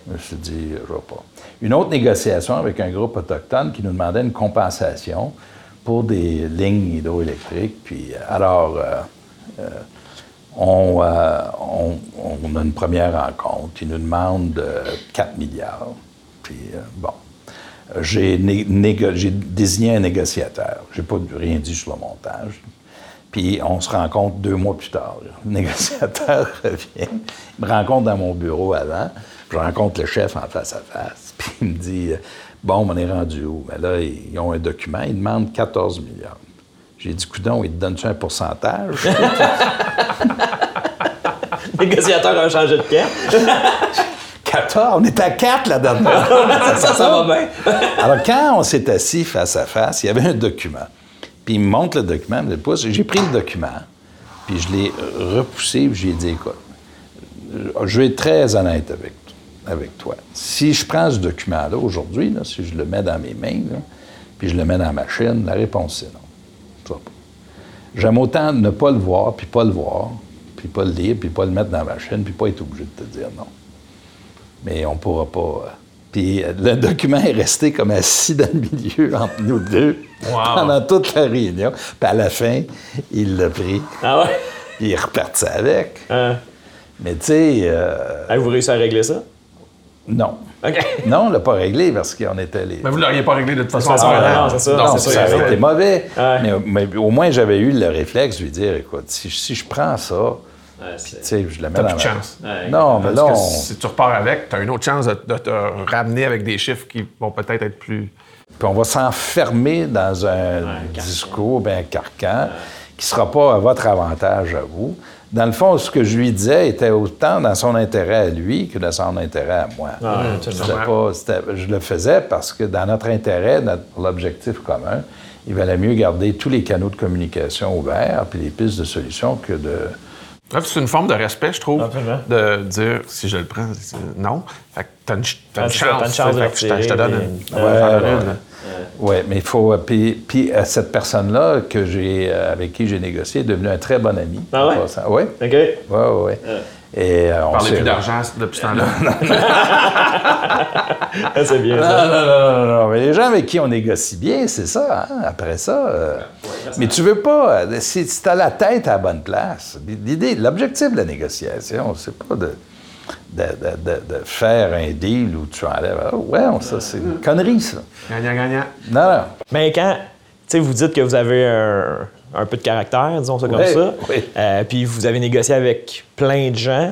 Speaker 1: Je me suis dit, je vois pas. Une autre négociation avec un groupe autochtone qui nous demandait une compensation pour des lignes hydroélectriques. Puis, euh, alors, euh, euh, on, euh, on- a une première rencontre. Ils nous demandent euh, 4 milliards. Puis, euh, bon. Euh, J'ai désigné un négociateur. J'ai pas rien dit sur le montage. Puis on se rencontre deux mois plus tard. Le négociateur revient, il me rencontre dans mon bureau avant. Je rencontre le chef en face à face. Puis il me dit euh, Bon, on est rendu où? Ben là, ils ont un document, ils demandent 14 milliards. J'ai dit Coudon, ils te donnent-tu un pourcentage?
Speaker 3: Négociateur a changé de camp.
Speaker 1: 14, on est à 4 la dernière.
Speaker 3: ça, ça va bien.
Speaker 1: Alors, quand on s'est assis face à face, il y avait un document. Puis il me montre le document, il me pousse. J'ai pris le document, puis je l'ai repoussé, puis j'ai dit, écoute, je vais être très honnête avec, avec toi. Si je prends ce document-là aujourd'hui, si je le mets dans mes mains, là, puis je le mets dans la machine, la réponse c'est non. J'aime autant ne pas le voir, puis pas le voir, puis pas le lire, puis pas le mettre dans la machine, puis pas être obligé de te dire non mais on pourra pas. euh. Puis euh, le document est resté comme assis dans le milieu entre nous deux
Speaker 2: Wow.
Speaker 1: pendant toute la réunion. Puis à la fin, il l'a pris.
Speaker 3: Ah ouais?
Speaker 1: il est reparti avec.
Speaker 3: Hein?
Speaker 1: Mais tu sais, euh,
Speaker 3: Avez-vous réussi à régler ça?
Speaker 1: non. Non, on l'a pas réglé parce qu'on était les.
Speaker 2: Mais vous ne l'auriez pas réglé de toute façon.
Speaker 3: non, c'est ça.
Speaker 1: Non,
Speaker 3: c'est
Speaker 1: ça
Speaker 3: ouais.
Speaker 1: été mauvais.
Speaker 3: Ouais.
Speaker 1: Mais, mais au moins, j'avais eu le réflexe de lui dire écoute, si, si je prends ça, tu sais, je le mets
Speaker 2: T'as
Speaker 1: dans
Speaker 2: plus de
Speaker 1: ma-
Speaker 2: chance.
Speaker 3: Ouais.
Speaker 1: Non, mais
Speaker 2: Parce
Speaker 1: là, on-
Speaker 2: si tu repars avec, tu as une autre chance de, de te ramener avec des chiffres qui vont peut-être être plus.
Speaker 1: Puis on va s'enfermer dans un
Speaker 3: carcan.
Speaker 1: discours, un carcan, qui ne sera pas à votre avantage à vous. Dans le fond, ce que je lui disais était autant dans son intérêt à lui que dans son intérêt à moi. Pas- c'était- je le faisais parce que dans notre intérêt, notre, pour l'objectif commun, il valait mieux garder tous les canaux de communication ouverts puis les pistes de solutions que de...
Speaker 2: Là, c'est une forme de respect, je trouve,
Speaker 3: Absolument.
Speaker 2: de dire si je le prends, c'est- non. Fait que t'as une, ch- t'as une
Speaker 3: Ah,
Speaker 2: chance.
Speaker 3: t'as une chance de
Speaker 2: fait que je te- je te donne une.
Speaker 1: Ouais, ouais. Oui, mais il faut. euh, Puis, puis, euh, cette personne-là que j'ai, euh, avec qui j'ai négocié est devenue un très bon ami.
Speaker 3: Ah ouais?
Speaker 1: Oui,
Speaker 3: OK.
Speaker 1: oui, oui. Et euh, on
Speaker 2: Parlez plus d'argent depuis ce temps-là.
Speaker 3: C'est bien
Speaker 1: Non,
Speaker 3: ça.
Speaker 1: non, non, non, non, mais les gens avec qui on négocie bien, c'est ça, hein, après ça. euh, mais tu veux pas, euh, si, tu as la tête à la bonne place, l'idée, l'objectif de la négociation, c'est pas de, de, de- de- de faire un deal où tu enlèves. Ah, ouais, on- ça, c'est une connerie, ça.
Speaker 2: Gagnant, gagnant.
Speaker 1: Non, non.
Speaker 3: Mais quand, tu sais, vous dites que vous avez un, un peu de caractère, disons ça comme
Speaker 1: Oui,
Speaker 3: ça,
Speaker 1: oui.
Speaker 3: euh, puis vous avez négocié avec plein de gens,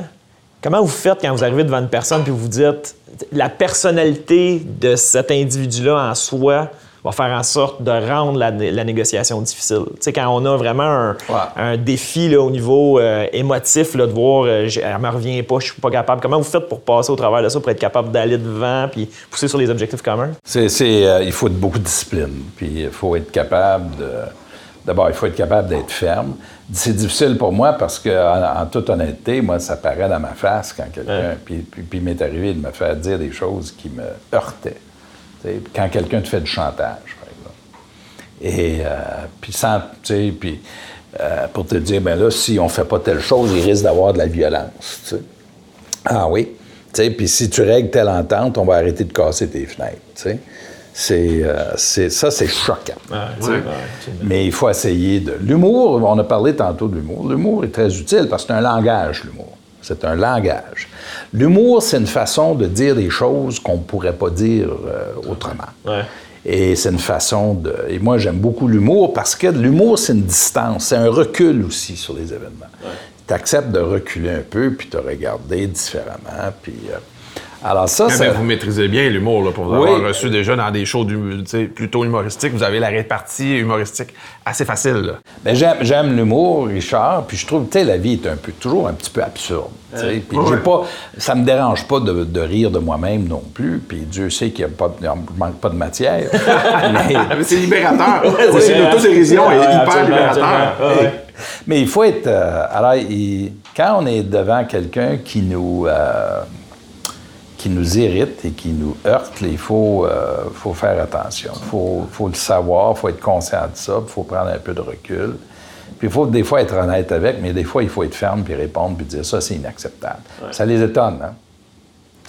Speaker 3: comment vous faites quand vous arrivez devant une personne puis vous dites la personnalité de cet individu-là en soi va faire en sorte de rendre la, la négociation difficile? Tu sais, quand on a vraiment un, défi là, au niveau euh, émotif, là, de voir, euh, elle me revient pas, je suis pas capable. Comment vous faites pour passer au travers de ça, pour être capable d'aller devant puis pousser sur les objectifs communs?
Speaker 1: C'est, c'est, euh, il faut beaucoup de discipline. Puis il faut être capable de. D'abord, il faut être capable d'être ferme. C'est difficile pour moi parce que, en, en toute honnêteté, moi, ça paraît dans ma face quand quelqu'un. Puis, puis, puis il m'est arrivé de me faire dire des choses qui me heurtaient. Tu sais, Quand quelqu'un te fait du chantage, par exemple. Et euh, puis, sans, puis euh, pour te dire, ben là, si on fait pas telle chose, il risque d'avoir de la violence. Ah oui. Puis si tu règles telle entente, on va arrêter de casser tes fenêtres. C'est, euh, c'est, ça, c'est choquant. Mais il faut essayer de. L'humour, on a parlé tantôt de l'humour. L'humour est très utile parce que c'est un langage, l'humour. C'est un langage. L'humour, c'est une façon de dire des choses qu'on ne pourrait pas dire euh, autrement.
Speaker 3: Ouais.
Speaker 1: Et c'est une façon de. Et moi, j'aime beaucoup l'humour parce que l'humour, c'est une distance, c'est un recul aussi sur les événements. Tu acceptes de reculer un peu, puis de regarder différemment. Puis, euh, alors, ça,
Speaker 2: ben, vous maîtrisez bien l'humour, là, pour vous
Speaker 1: Oui.
Speaker 2: avoir reçu déjà dans des shows plutôt humoristiques. Vous avez la répartie humoristique assez facile.
Speaker 1: Ben, j'aime, j'aime l'humour, Richard, puis je trouve, tu sais, la vie est un peu, toujours un petit peu absurde. sais. Puis j'ai
Speaker 2: ouais.
Speaker 1: pas, ça me dérange pas de, de rire de moi-même non plus, puis Dieu sait qu'il y a pas, de- il manque pas de matière. mais,
Speaker 2: Ah, mais c'est libérateur.
Speaker 3: c'est
Speaker 2: l'autodérision est
Speaker 3: Ouais,
Speaker 2: hyper
Speaker 3: absolument,
Speaker 2: libérateur.
Speaker 3: absolument. Ouais.
Speaker 1: mais il faut être. euh, alors, il- quand on est devant quelqu'un qui nous. euh, qui nous irrite et qui nous heurte, il faut, euh, faut faire attention. Il faut, faut le savoir, il faut être conscient de ça, il faut prendre un peu de recul. Puis il faut des fois être honnête avec, mais des fois, il faut être ferme puis répondre puis dire ça, c'est inacceptable. Ça les étonne, hein?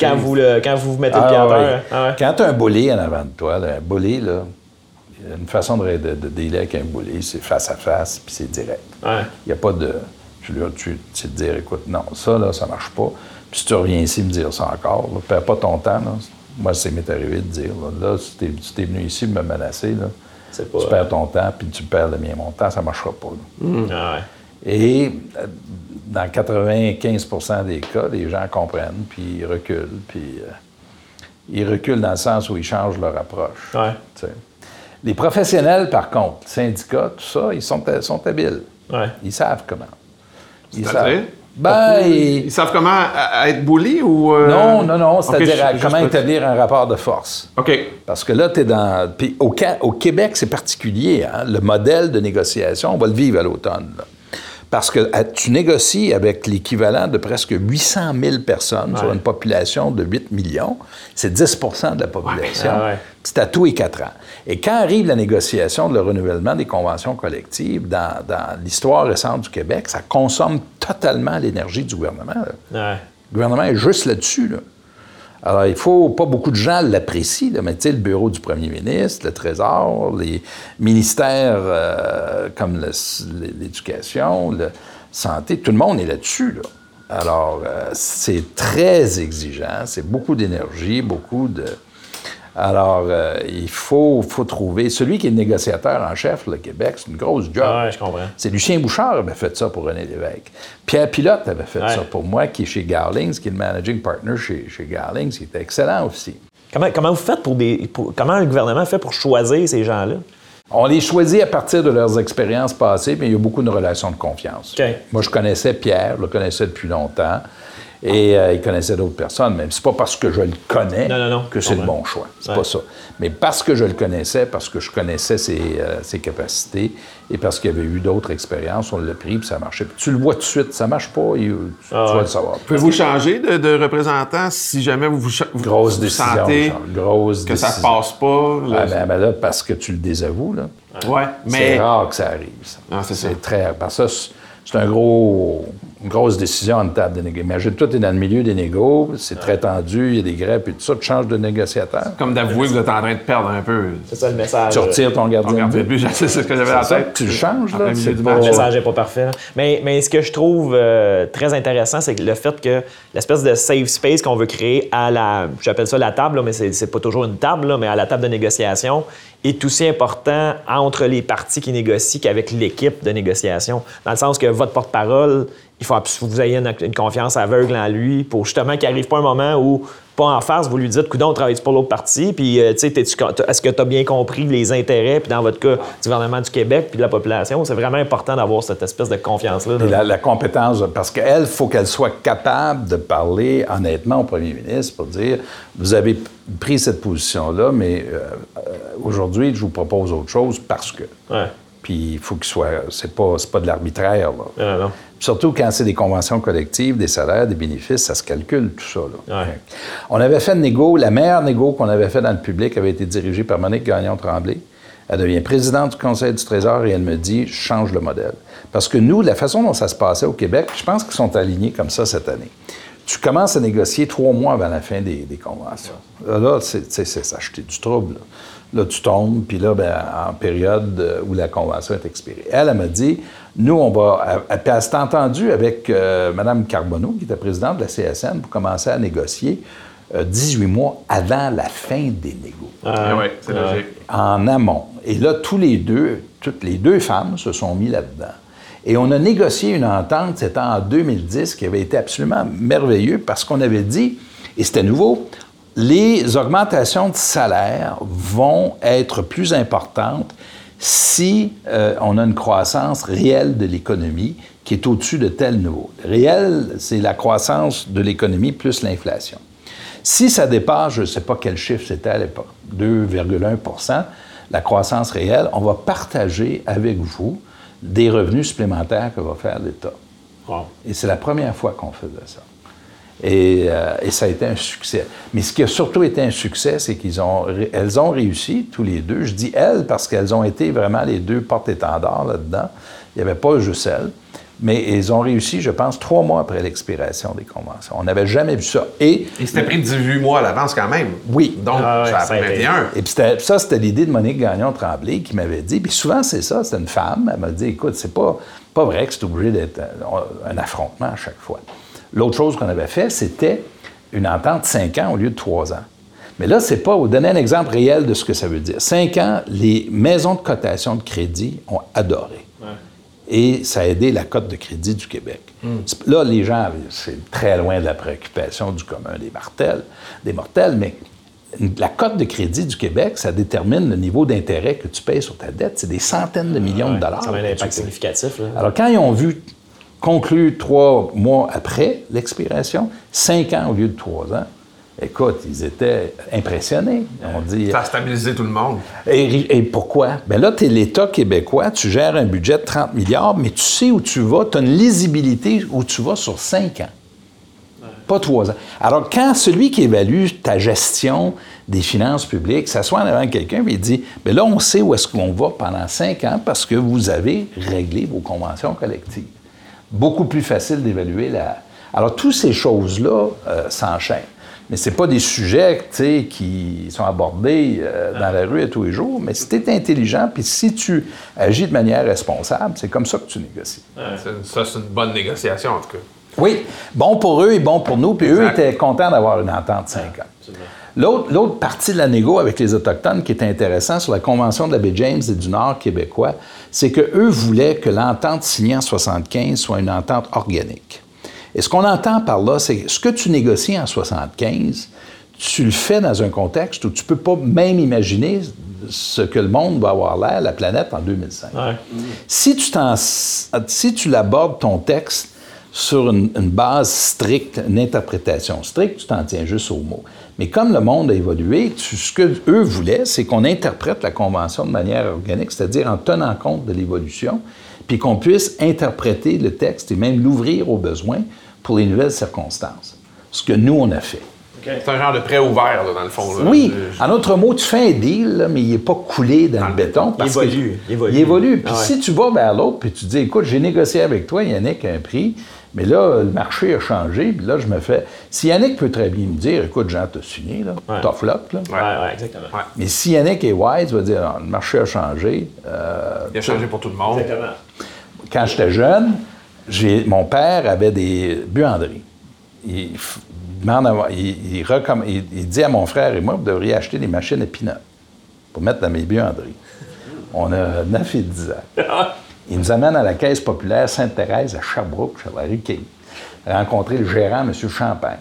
Speaker 3: Quand vous, le, quand vous vous mettez le
Speaker 1: Ah,
Speaker 3: pied à
Speaker 1: ouais.
Speaker 3: terre. ah ouais.
Speaker 1: Quand tu as un bully en avant de toi, là, un bully, là, une façon de, de, de dealer avec un bully, c'est face à face, puis c'est direct. Il n'y a pas de. Tu lui tu, tu te dire, écoute, non, ça, là, ça marche pas. Si tu reviens ici me dire ça encore, là, perds pas ton temps. Là. Moi, c'est m'est arrivé de dire, là, là si t'es si t'es venu ici me menacer, là,
Speaker 3: C'est pas-
Speaker 1: tu perds ton temps, puis tu perds le mien, mon temps, ça marchera pas. là.
Speaker 3: Ah ouais.
Speaker 1: Et euh, dans 95% des cas, les gens comprennent, puis ils reculent, puis euh, ils reculent dans le sens où ils changent leur approche.
Speaker 3: Ouais.
Speaker 1: tu sais. Les professionnels, par contre, syndicats, tout ça, ils sont, sont habiles.
Speaker 3: Ouais.
Speaker 1: Ils savent comment. Ils
Speaker 2: C'est-à-dire?
Speaker 1: Ben, ils-
Speaker 2: Ils savent comment être bully ou. euh,
Speaker 1: Non, non, non, c'est-à-dire comment établir un rapport de force.
Speaker 2: OK.
Speaker 1: Parce que là, tu es dans. Puis au, au Québec, c'est particulier. hein. Le modèle de négociation, on va le vivre à l'automne. Parce que à- tu négocies avec l'équivalent de presque 800 000 personnes sur une population de 8 millions. C'est 10% de la population.
Speaker 3: Ah ouais.
Speaker 1: C'est à tous les quatre ans. Et quand arrive la négociation de le renouvellement des conventions collectives, dans, dans l'histoire récente du Québec, ça consomme totalement l'énergie du gouvernement. Le gouvernement est juste là-dessus. Là. Alors, il faut, pas beaucoup de gens l'apprécient, mais tu sais, le bureau du premier ministre, le Trésor, les ministères euh, comme l'éducation, le- santé, tout le monde est là-dessus. Là. Alors, euh, c'est très exigeant, c'est beaucoup d'énergie, beaucoup de... Alors, euh, il faut, faut trouver... Celui qui est le négociateur en chef, le Québec, c'est une grosse job.
Speaker 3: Ah ouais, je comprends.
Speaker 1: C'est Lucien Bouchard qui avait fait ça pour René Lévesque. Pierre Pilote avait fait
Speaker 3: Ouais.
Speaker 1: ça pour moi, qui est chez Garlings, qui est le managing partner chez, chez Garlings, qui était excellent aussi.
Speaker 3: Comment, comment vous faites pour des. pour- comment le gouvernement fait pour choisir ces gens-là?
Speaker 1: On les choisit à partir de leurs expériences passées, mais il y a beaucoup de relations de confiance. Moi, je connaissais Pierre, je le connaissais depuis longtemps, et euh, il connaissait d'autres personnes, mais c'est pas parce que je le connais
Speaker 3: Non, non, non,
Speaker 1: que c'est le bon choix. C'est
Speaker 3: Ouais.
Speaker 1: pas ça. Mais parce que je le connaissais, parce que je connaissais ses, euh, ses capacités, et parce qu'il y avait eu d'autres expériences, on l'a pris, puis ça marchait. Puis tu le vois tout de suite, ça marche pas, il- tu, tu
Speaker 3: Ah
Speaker 1: vas
Speaker 3: ouais.
Speaker 1: le savoir.
Speaker 2: Pouvez-vous changer de, de représentant si jamais vous vous,
Speaker 1: Grosse
Speaker 2: vous
Speaker 1: décision,
Speaker 2: sentez
Speaker 1: Charles, grosse
Speaker 2: que ça
Speaker 1: décision.
Speaker 2: passe pas?
Speaker 1: Ah, ben, ben là, parce que tu le désavoues, là.
Speaker 2: ouais,
Speaker 1: C'est
Speaker 2: mais
Speaker 1: rare que ça arrive. ça.
Speaker 2: Ah, c'est ça.
Speaker 1: c'est très rare. Parce que ça, c'est- un gros, une grosse décision en table de négo. Imagine, toi, tu es dans le milieu des négos, c'est très tendu, il y a des grèves et tout ça, tu changes de négociateur.
Speaker 2: comme d'avouer que vous êtes en train de perdre un peu.
Speaker 3: C'est ça le message.
Speaker 1: Tu retires ton
Speaker 2: On
Speaker 1: gardien de but.
Speaker 2: c'est ce que j'avais en tête.
Speaker 1: tu le changes, là.
Speaker 3: Le message n'est pas parfait. Mais, mais ce que je trouve euh, très intéressant, c'est le fait que l'espèce de safe space qu'on veut créer à la, j'appelle ça la table, là, mais c'est, c'est pas toujours une table, là, mais à la table de négociation, est aussi important entre les parties qui négocient qu'avec l'équipe de négociation. Dans le sens que votre porte-parole, il faut que vous ayez une, une confiance aveugle en lui pour justement qu'il n'arrive pas un moment où, pas en face, vous lui dites, coudon, on travaille pour l'autre partie, puis euh, tu sais, est-ce que tu as bien compris les intérêts, puis dans votre cas, du gouvernement du Québec, puis de la population, c'est vraiment important d'avoir cette espèce de confiance-là.
Speaker 1: La, la compétence, parce qu'elle, il faut qu'elle soit capable de parler honnêtement au premier ministre pour dire Vous avez pris cette position-là, mais euh, euh, aujourd'hui, je vous propose autre chose parce que.
Speaker 3: Ouais.
Speaker 1: Puis il faut qu'il soit. C'est pas, pas de l'arbitraire, là.
Speaker 3: Non.
Speaker 1: Surtout quand c'est des conventions collectives, des salaires, des bénéfices, ça se calcule, tout ça. là.
Speaker 3: Ouais.
Speaker 1: On avait fait une négo, la meilleure négo qu'on avait fait dans le public avait été dirigée par Monique Gagnon-Tremblay. Elle devient présidente du Conseil du Trésor et elle me dit, change le modèle. Parce que nous, la façon dont ça se passait au Québec, je pense qu'ils sont alignés comme ça cette année. Tu commences à négocier trois mois avant la fin des, des conventions. Là, c'est s'acheter du trouble. Là. Là, tu tombes, puis là, ben, en période euh, où la convention est expirée. Elle, elle m'a dit, nous, on va... Elle, elle s'est entendue avec euh, Mme Carbonneau, qui était présidente de la CSN, pour commencer à négocier euh, 18 mois avant la fin des négos
Speaker 2: Ah, ouais, c'est
Speaker 3: Ouais.
Speaker 2: logique.
Speaker 1: en amont. Et là, tous les deux, toutes les deux femmes se sont mis là-dedans. Et on a négocié une entente, c'était en 2010, qui avait été absolument merveilleux parce qu'on avait dit, et c'était nouveau, les augmentations de salaire vont être plus importantes si euh, on a une croissance réelle de l'économie qui est au-dessus de tel niveau. Réel, c'est la croissance de l'économie plus l'inflation. Si ça dépasse, je ne sais pas quel chiffre c'était à l'époque, 2,1% la croissance réelle, on va partager avec vous des revenus supplémentaires que va faire l'État.
Speaker 3: Wow.
Speaker 1: Et c'est la première fois qu'on faisait ça. Et, euh, et ça a été un succès. Mais ce qui a surtout été un succès, c'est qu'elles ont, elles ont réussi, tous les deux. Je dis elles parce qu'elles ont été vraiment les deux porte-étendards là-dedans. Il n'y avait pas juste elles. Mais ils ont réussi, je pense, trois mois après l'expiration des conventions. On n'avait jamais vu ça. Et
Speaker 2: Il s'était pris 18 mois à l'avance quand même.
Speaker 1: Oui.
Speaker 2: Donc,
Speaker 3: Ah ouais,
Speaker 2: ça a pris
Speaker 3: été-
Speaker 2: 21.
Speaker 1: Et puis c'était- ça, c'était l'idée de Monique Gagnon-Tremblay qui m'avait dit, puis souvent c'est ça, c'est une femme, elle m'a dit, écoute, c'est pas, pas vrai que c'est obligé d'être un, un affrontement à chaque fois. L'autre chose qu'on avait fait, c'était une entente de cinq ans au lieu de trois ans. Mais là, c'est pas, vous donner un exemple réel de ce que ça veut dire. Cinq ans, les maisons de cotation de crédit ont adoré. Et ça a aidé la cote de crédit du Québec. C'est- Là, les gens, c'est très loin de la préoccupation du commun des mortels, des mortels, mais la cote de crédit du Québec, ça détermine le niveau d'intérêt que tu payes sur ta dette. C'est des centaines de millions de dollars.
Speaker 3: Ça a un impact significatif. Là.
Speaker 1: Alors, quand ils ont vu conclure trois mois après l'expiration, cinq ans au lieu de trois ans, écoute, ils étaient impressionnés. On dit,
Speaker 2: Ça a stabilisé tout le monde.
Speaker 1: et, et pourquoi? Bien là, tu es l'État québécois, tu gères un budget de 30 milliards, mais tu sais où tu vas, tu as une lisibilité où tu vas sur 5 ans. Pas trois ans. Alors, quand celui qui évalue ta gestion des finances publiques s'assoit en avant quelqu'un et il dit Bien là, on sait où est-ce qu'on va pendant 5 ans parce que vous avez réglé vos conventions collectives. Beaucoup plus facile d'évaluer la. Alors, toutes ces choses-là euh, s'enchaînent. Mais c'est pas des sujets qui sont abordés euh, dans la rue à tous les jours. Mais si tu es intelligent, puis si tu agis de manière responsable, c'est comme ça que tu négocies.
Speaker 2: Ça, c'est une bonne négociation, en tout cas.
Speaker 1: Oui, bon pour eux et bon pour nous. Puis eux étaient contents d'avoir une entente 5 ans. L'autre, partie de la négo avec les Autochtones qui était intéressant sur la Convention de la baie James et du Nord québécois, c'est qu'eux voulaient que l'entente signée en 75 soit une entente organique. Et ce qu'on entend par là, c'est que ce que tu négocies en 75, tu le fais dans un contexte où tu peux pas même imaginer ce que le monde va avoir l'air, la planète, en 2005. Si tu, t'en- si tu l'abordes ton texte sur une, une base stricte, une interprétation stricte, tu t'en tiens juste aux mots. Mais comme le monde a évolué, tu- ce que eux voulaient, c'est qu'on interprète la Convention de manière organique, c'est-à-dire en tenant compte de l'évolution, puis qu'on puisse interpréter le texte et même l'ouvrir aux besoins pour les nouvelles circonstances. Ce que nous, on a fait.
Speaker 2: C'est un genre de prêt ouvert, là, dans le fond. là.
Speaker 1: Oui, en autre mot, tu fais un deal, là, mais il n'est pas coulé dans, le béton. Parce que-
Speaker 3: évolue, il évolue.
Speaker 1: Il évolue. Puis
Speaker 3: Ah ouais.
Speaker 1: si tu vas vers l'autre, puis tu dis, écoute, j'ai négocié avec toi, Yannick, un prix, mais là, le marché a changé, puis là, je me fais... Si Yannick peut très bien me dire, écoute, Jean, t'as signé, là,
Speaker 3: Ouais.
Speaker 1: tough luck, là.
Speaker 3: Ouais, ouais, exactement.
Speaker 2: Ouais.
Speaker 1: Mais si Yannick est wise, il va dire, Ah, le marché a changé. euh,
Speaker 2: Il a changé pour tout le monde.
Speaker 3: Exactement.
Speaker 1: quand j'étais jeune, j'ai- mon père avait des buanderies. Il, f- demande à- il- il recomm- il- il dit à mon frère et moi, vous devriez acheter des machines à peanut pour mettre dans mes buanderies. On a 9 et 10 ans. Il nous amène à la Caisse populaire Sainte-Thérèse à Sherbrooke, sur la King. Rencontrer le gérant, M. Champagne.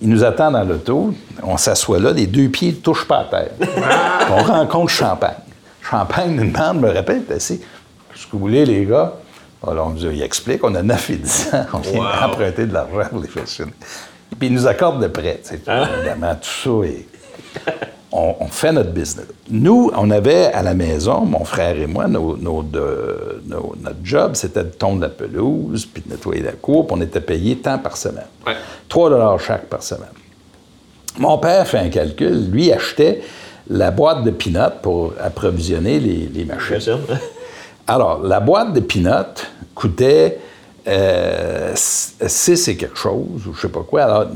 Speaker 1: Il nous attend dans l'auto, on s'assoit là, les deux pieds ne touchent pas à terre. Puis on rencontre Champagne. Champagne nous demande, me répète, c'est ce que vous voulez, les gars? Alors, on nous il explique, on a 9 et 10 ans, on vient d'emprunter de l'argent pour les fashion. Puis il nous accorde le prêt, sais, évidemment, tout ça est... On, on fait notre business. Nous, on avait à la maison, mon frère et moi, nos- nos- de- nos- notre job, c'était de tondre la pelouse, puis de nettoyer la cour, puis on était payé tant par semaine.
Speaker 2: Ouais.
Speaker 1: 3 dollars chaque par semaine. Mon père fait un calcul. Lui achetait la boîte de peanuts pour approvisionner les, les machines.
Speaker 3: Machine.
Speaker 1: Alors, la boîte de peanuts coûtait 6 et quelque chose, ou je sais pas quoi. Alors,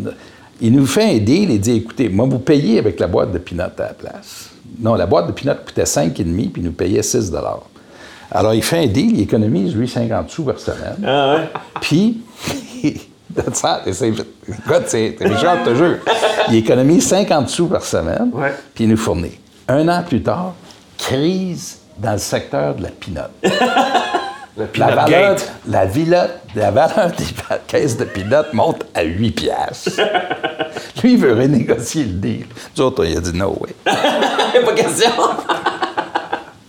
Speaker 1: il nous fait un deal et dit écoutez, moi, vous payez avec la boîte de peanuts à la place. Non, la boîte de peanuts coûtait 5,5 puis il nous payait 6 Alors, il fait un deal, il économise, lui, 50 sous par semaine.
Speaker 3: Ah ouais.
Speaker 1: Puis. Et c'est- je te jure. Il économise 50 sous par semaine, puis il nous fournit. Un an plus tard, crise dans le secteur de la pinotte. La valeur,
Speaker 2: gate.
Speaker 1: la, villa- la valeur des caisses de peanuts monte à 8 piastres. Lui, il veut renégocier le deal. Nous autres, il a dit no way.
Speaker 3: pas question?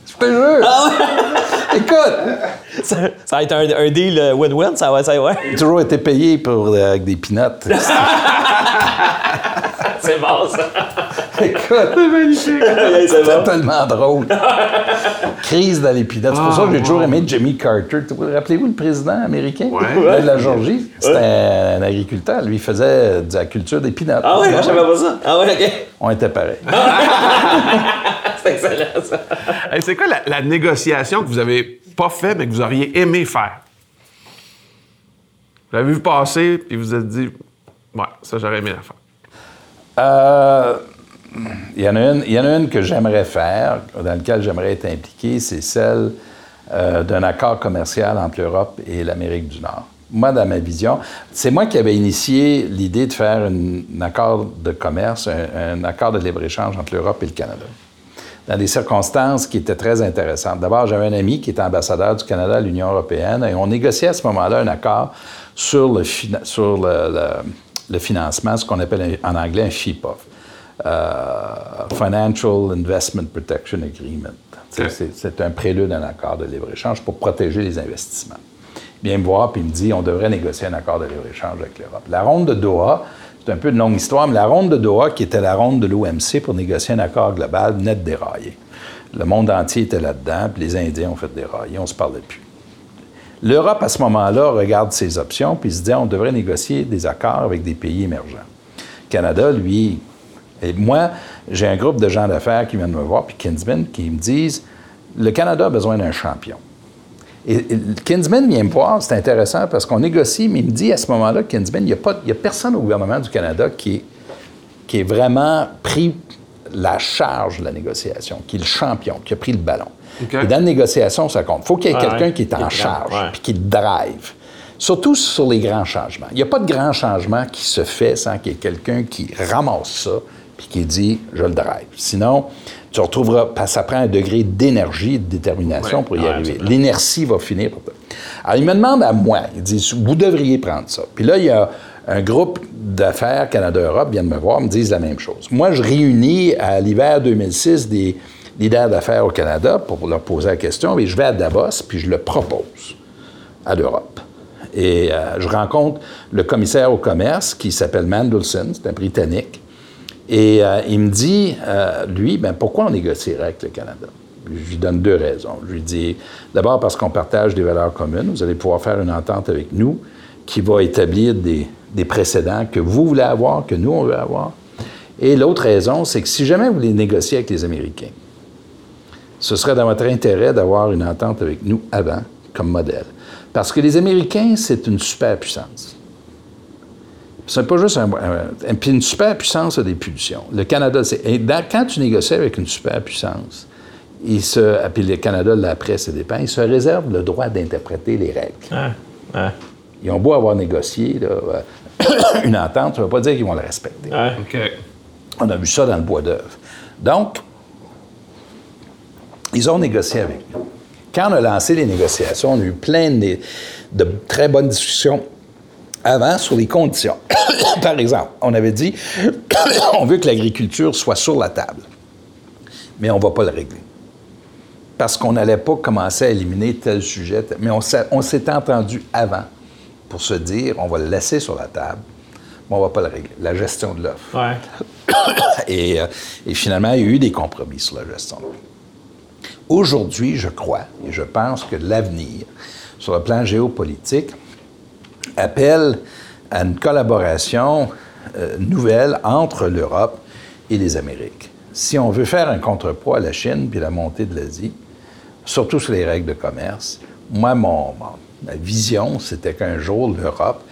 Speaker 1: Je te jure. Écoute,
Speaker 3: ça, ça va être un, un deal euh, win-win, ça va, ça, ouais.
Speaker 1: toujours été payé pour, euh, avec des peanuts.
Speaker 3: C'est bon, ça.
Speaker 1: Écoute,
Speaker 3: c'est
Speaker 1: C'est
Speaker 3: bon.
Speaker 1: tellement drôle. Crise dans les peanuts. C'est pour ça que j'ai toujours aimé Jimmy Carter. Vous- Rappelez-vous le président américain?
Speaker 2: Ouais.
Speaker 1: de la Georgie? C'était un agriculteur. Lui, il faisait de la culture des peanuts.
Speaker 3: Ah ouais, je savais pas ça. Ah ouais, OK.
Speaker 1: On était pareil.
Speaker 3: C'est excellent, ça.
Speaker 2: Hey, c'est quoi la, la négociation que vous avez pas fait, mais que vous auriez aimé faire? Vous l'avez vu passer, puis vous vous êtes dit, ouais, ça, j'aurais aimé la faire.
Speaker 1: Euh, Il y, en a une, y en a une que j'aimerais faire, dans laquelle j'aimerais être impliqué, c'est celle euh, d'un accord commercial entre l'Europe et l'Amérique du Nord. Moi, dans ma vision, c'est moi qui avais initié l'idée de faire un, accord de commerce, un, accord de libre-échange entre l'Europe et le Canada, dans des circonstances qui étaient très intéressantes. D'abord, j'avais un ami qui était ambassadeur du Canada à l'Union européenne et on négociait à ce moment-là un accord sur le, sur le- le financement, ce qu'on appelle en anglais un FIPOF. Euh, Financial Investment Protection Agreement. C'est- un prélude à un accord de libre-échange pour protéger les investissements. Il vient me voir il me dit on devrait négocier un accord de libre-échange avec l'Europe. La ronde de Doha, c'est un peu une longue histoire, mais la ronde de Doha, qui était la ronde de l'OMC pour négocier un accord global, venait de dérailler. Le monde entier était là-dedans, puis les Indiens ont fait dérailler, on ne se parlait plus. L'Europe, à ce moment-là, regarde ses options, puis se dit on devrait négocier des accords avec des pays émergents. Le Canada, lui, et moi, j'ai un groupe de gens d'affaires qui viennent me voir, puis Kinsman, qui me disent le Canada a besoin d'un champion. Et, Kinsman vient me voir, c'est intéressant parce qu'on négocie, mais il me dit à ce moment-là, Kinsman, il n'y a, a personne au gouvernement du Canada qui est vraiment pris la charge de la négociation, qui est le champion, qui a pris le ballon. Et dans la négociation, ça compte. Il faut qu'il y ait quelqu'un qui est en charge, puis qui drive. Surtout sur les grands changements. Il n'y a pas de grand changement qui se fait sans qu'il y ait quelqu'un qui ramasse ça, puis qui dit je le drive. Sinon, tu retrouveras, ça prend un degré d'énergie et de détermination
Speaker 2: Ouais,
Speaker 1: pour y
Speaker 3: ouais,
Speaker 1: arriver. L'inertie va finir. Alors, il me demande à moi, il dit vous devriez prendre ça. Puis là, il y a un groupe d'affaires Canada-Europe vient de me voir, me disent la même chose. Moi, je réunis à l'hiver 2006 des leaders d'affaires au Canada pour leur poser la question, et je vais à Davos, puis je le propose à l'Europe. Et euh, je rencontre le commissaire au commerce qui s'appelle Mandelson, c'est un Britannique. Et euh, il me dit, euh, lui, ben, pourquoi on négocierait avec le Canada? Je lui donne deux raisons. Je lui dis, d'abord parce qu'on partage des valeurs communes. Vous allez pouvoir faire une entente avec nous qui va établir des, des précédents que vous voulez avoir, que nous, on veut avoir. Et l'autre raison, c'est que si jamais vous voulez négocier avec les Américains, ce serait dans votre intérêt d'avoir une entente avec nous avant, comme modèle. Parce que les Américains, c'est une superpuissance. C'est pas juste un, un- Puis une superpuissance a des pulsions. Le Canada, c'est. quand tu négocies avec une superpuissance, il se. Puis le Canada, là, après ses dépens, il se réserve le droit d'interpréter les règles.
Speaker 3: Ouais, ouais,
Speaker 1: Ils ont beau avoir négocié là, euh, une entente, ça ne veut pas dire qu'ils vont la respecter.
Speaker 2: OK.
Speaker 1: On a vu ça dans le bois d'œuvre. Donc, ils ont négocié avec nous. Quand on a lancé les négociations, on a eu plein de, de très bonnes discussions avant sur les conditions. Par exemple, on avait dit on veut que l'agriculture soit sur la table, mais on ne va pas le régler. Parce qu'on n'allait pas commencer à éliminer tel sujet, tel- mais on s'est- entendu avant pour se dire on va le laisser sur la table, mais on ne va pas le régler. La gestion de l'offre.
Speaker 3: Ouais.
Speaker 1: Et, euh, et finalement, il y a eu des compromis sur la gestion. Aujourd'hui, je crois et je pense que l'avenir, sur le plan géopolitique, appelle à une collaboration euh, nouvelle entre l'Europe et les Amériques. Si on veut faire un contrepoids à la Chine puis la montée de l'Asie, surtout sur les règles de commerce, moi, mon, ma vision, c'était qu'un jour, l'Europe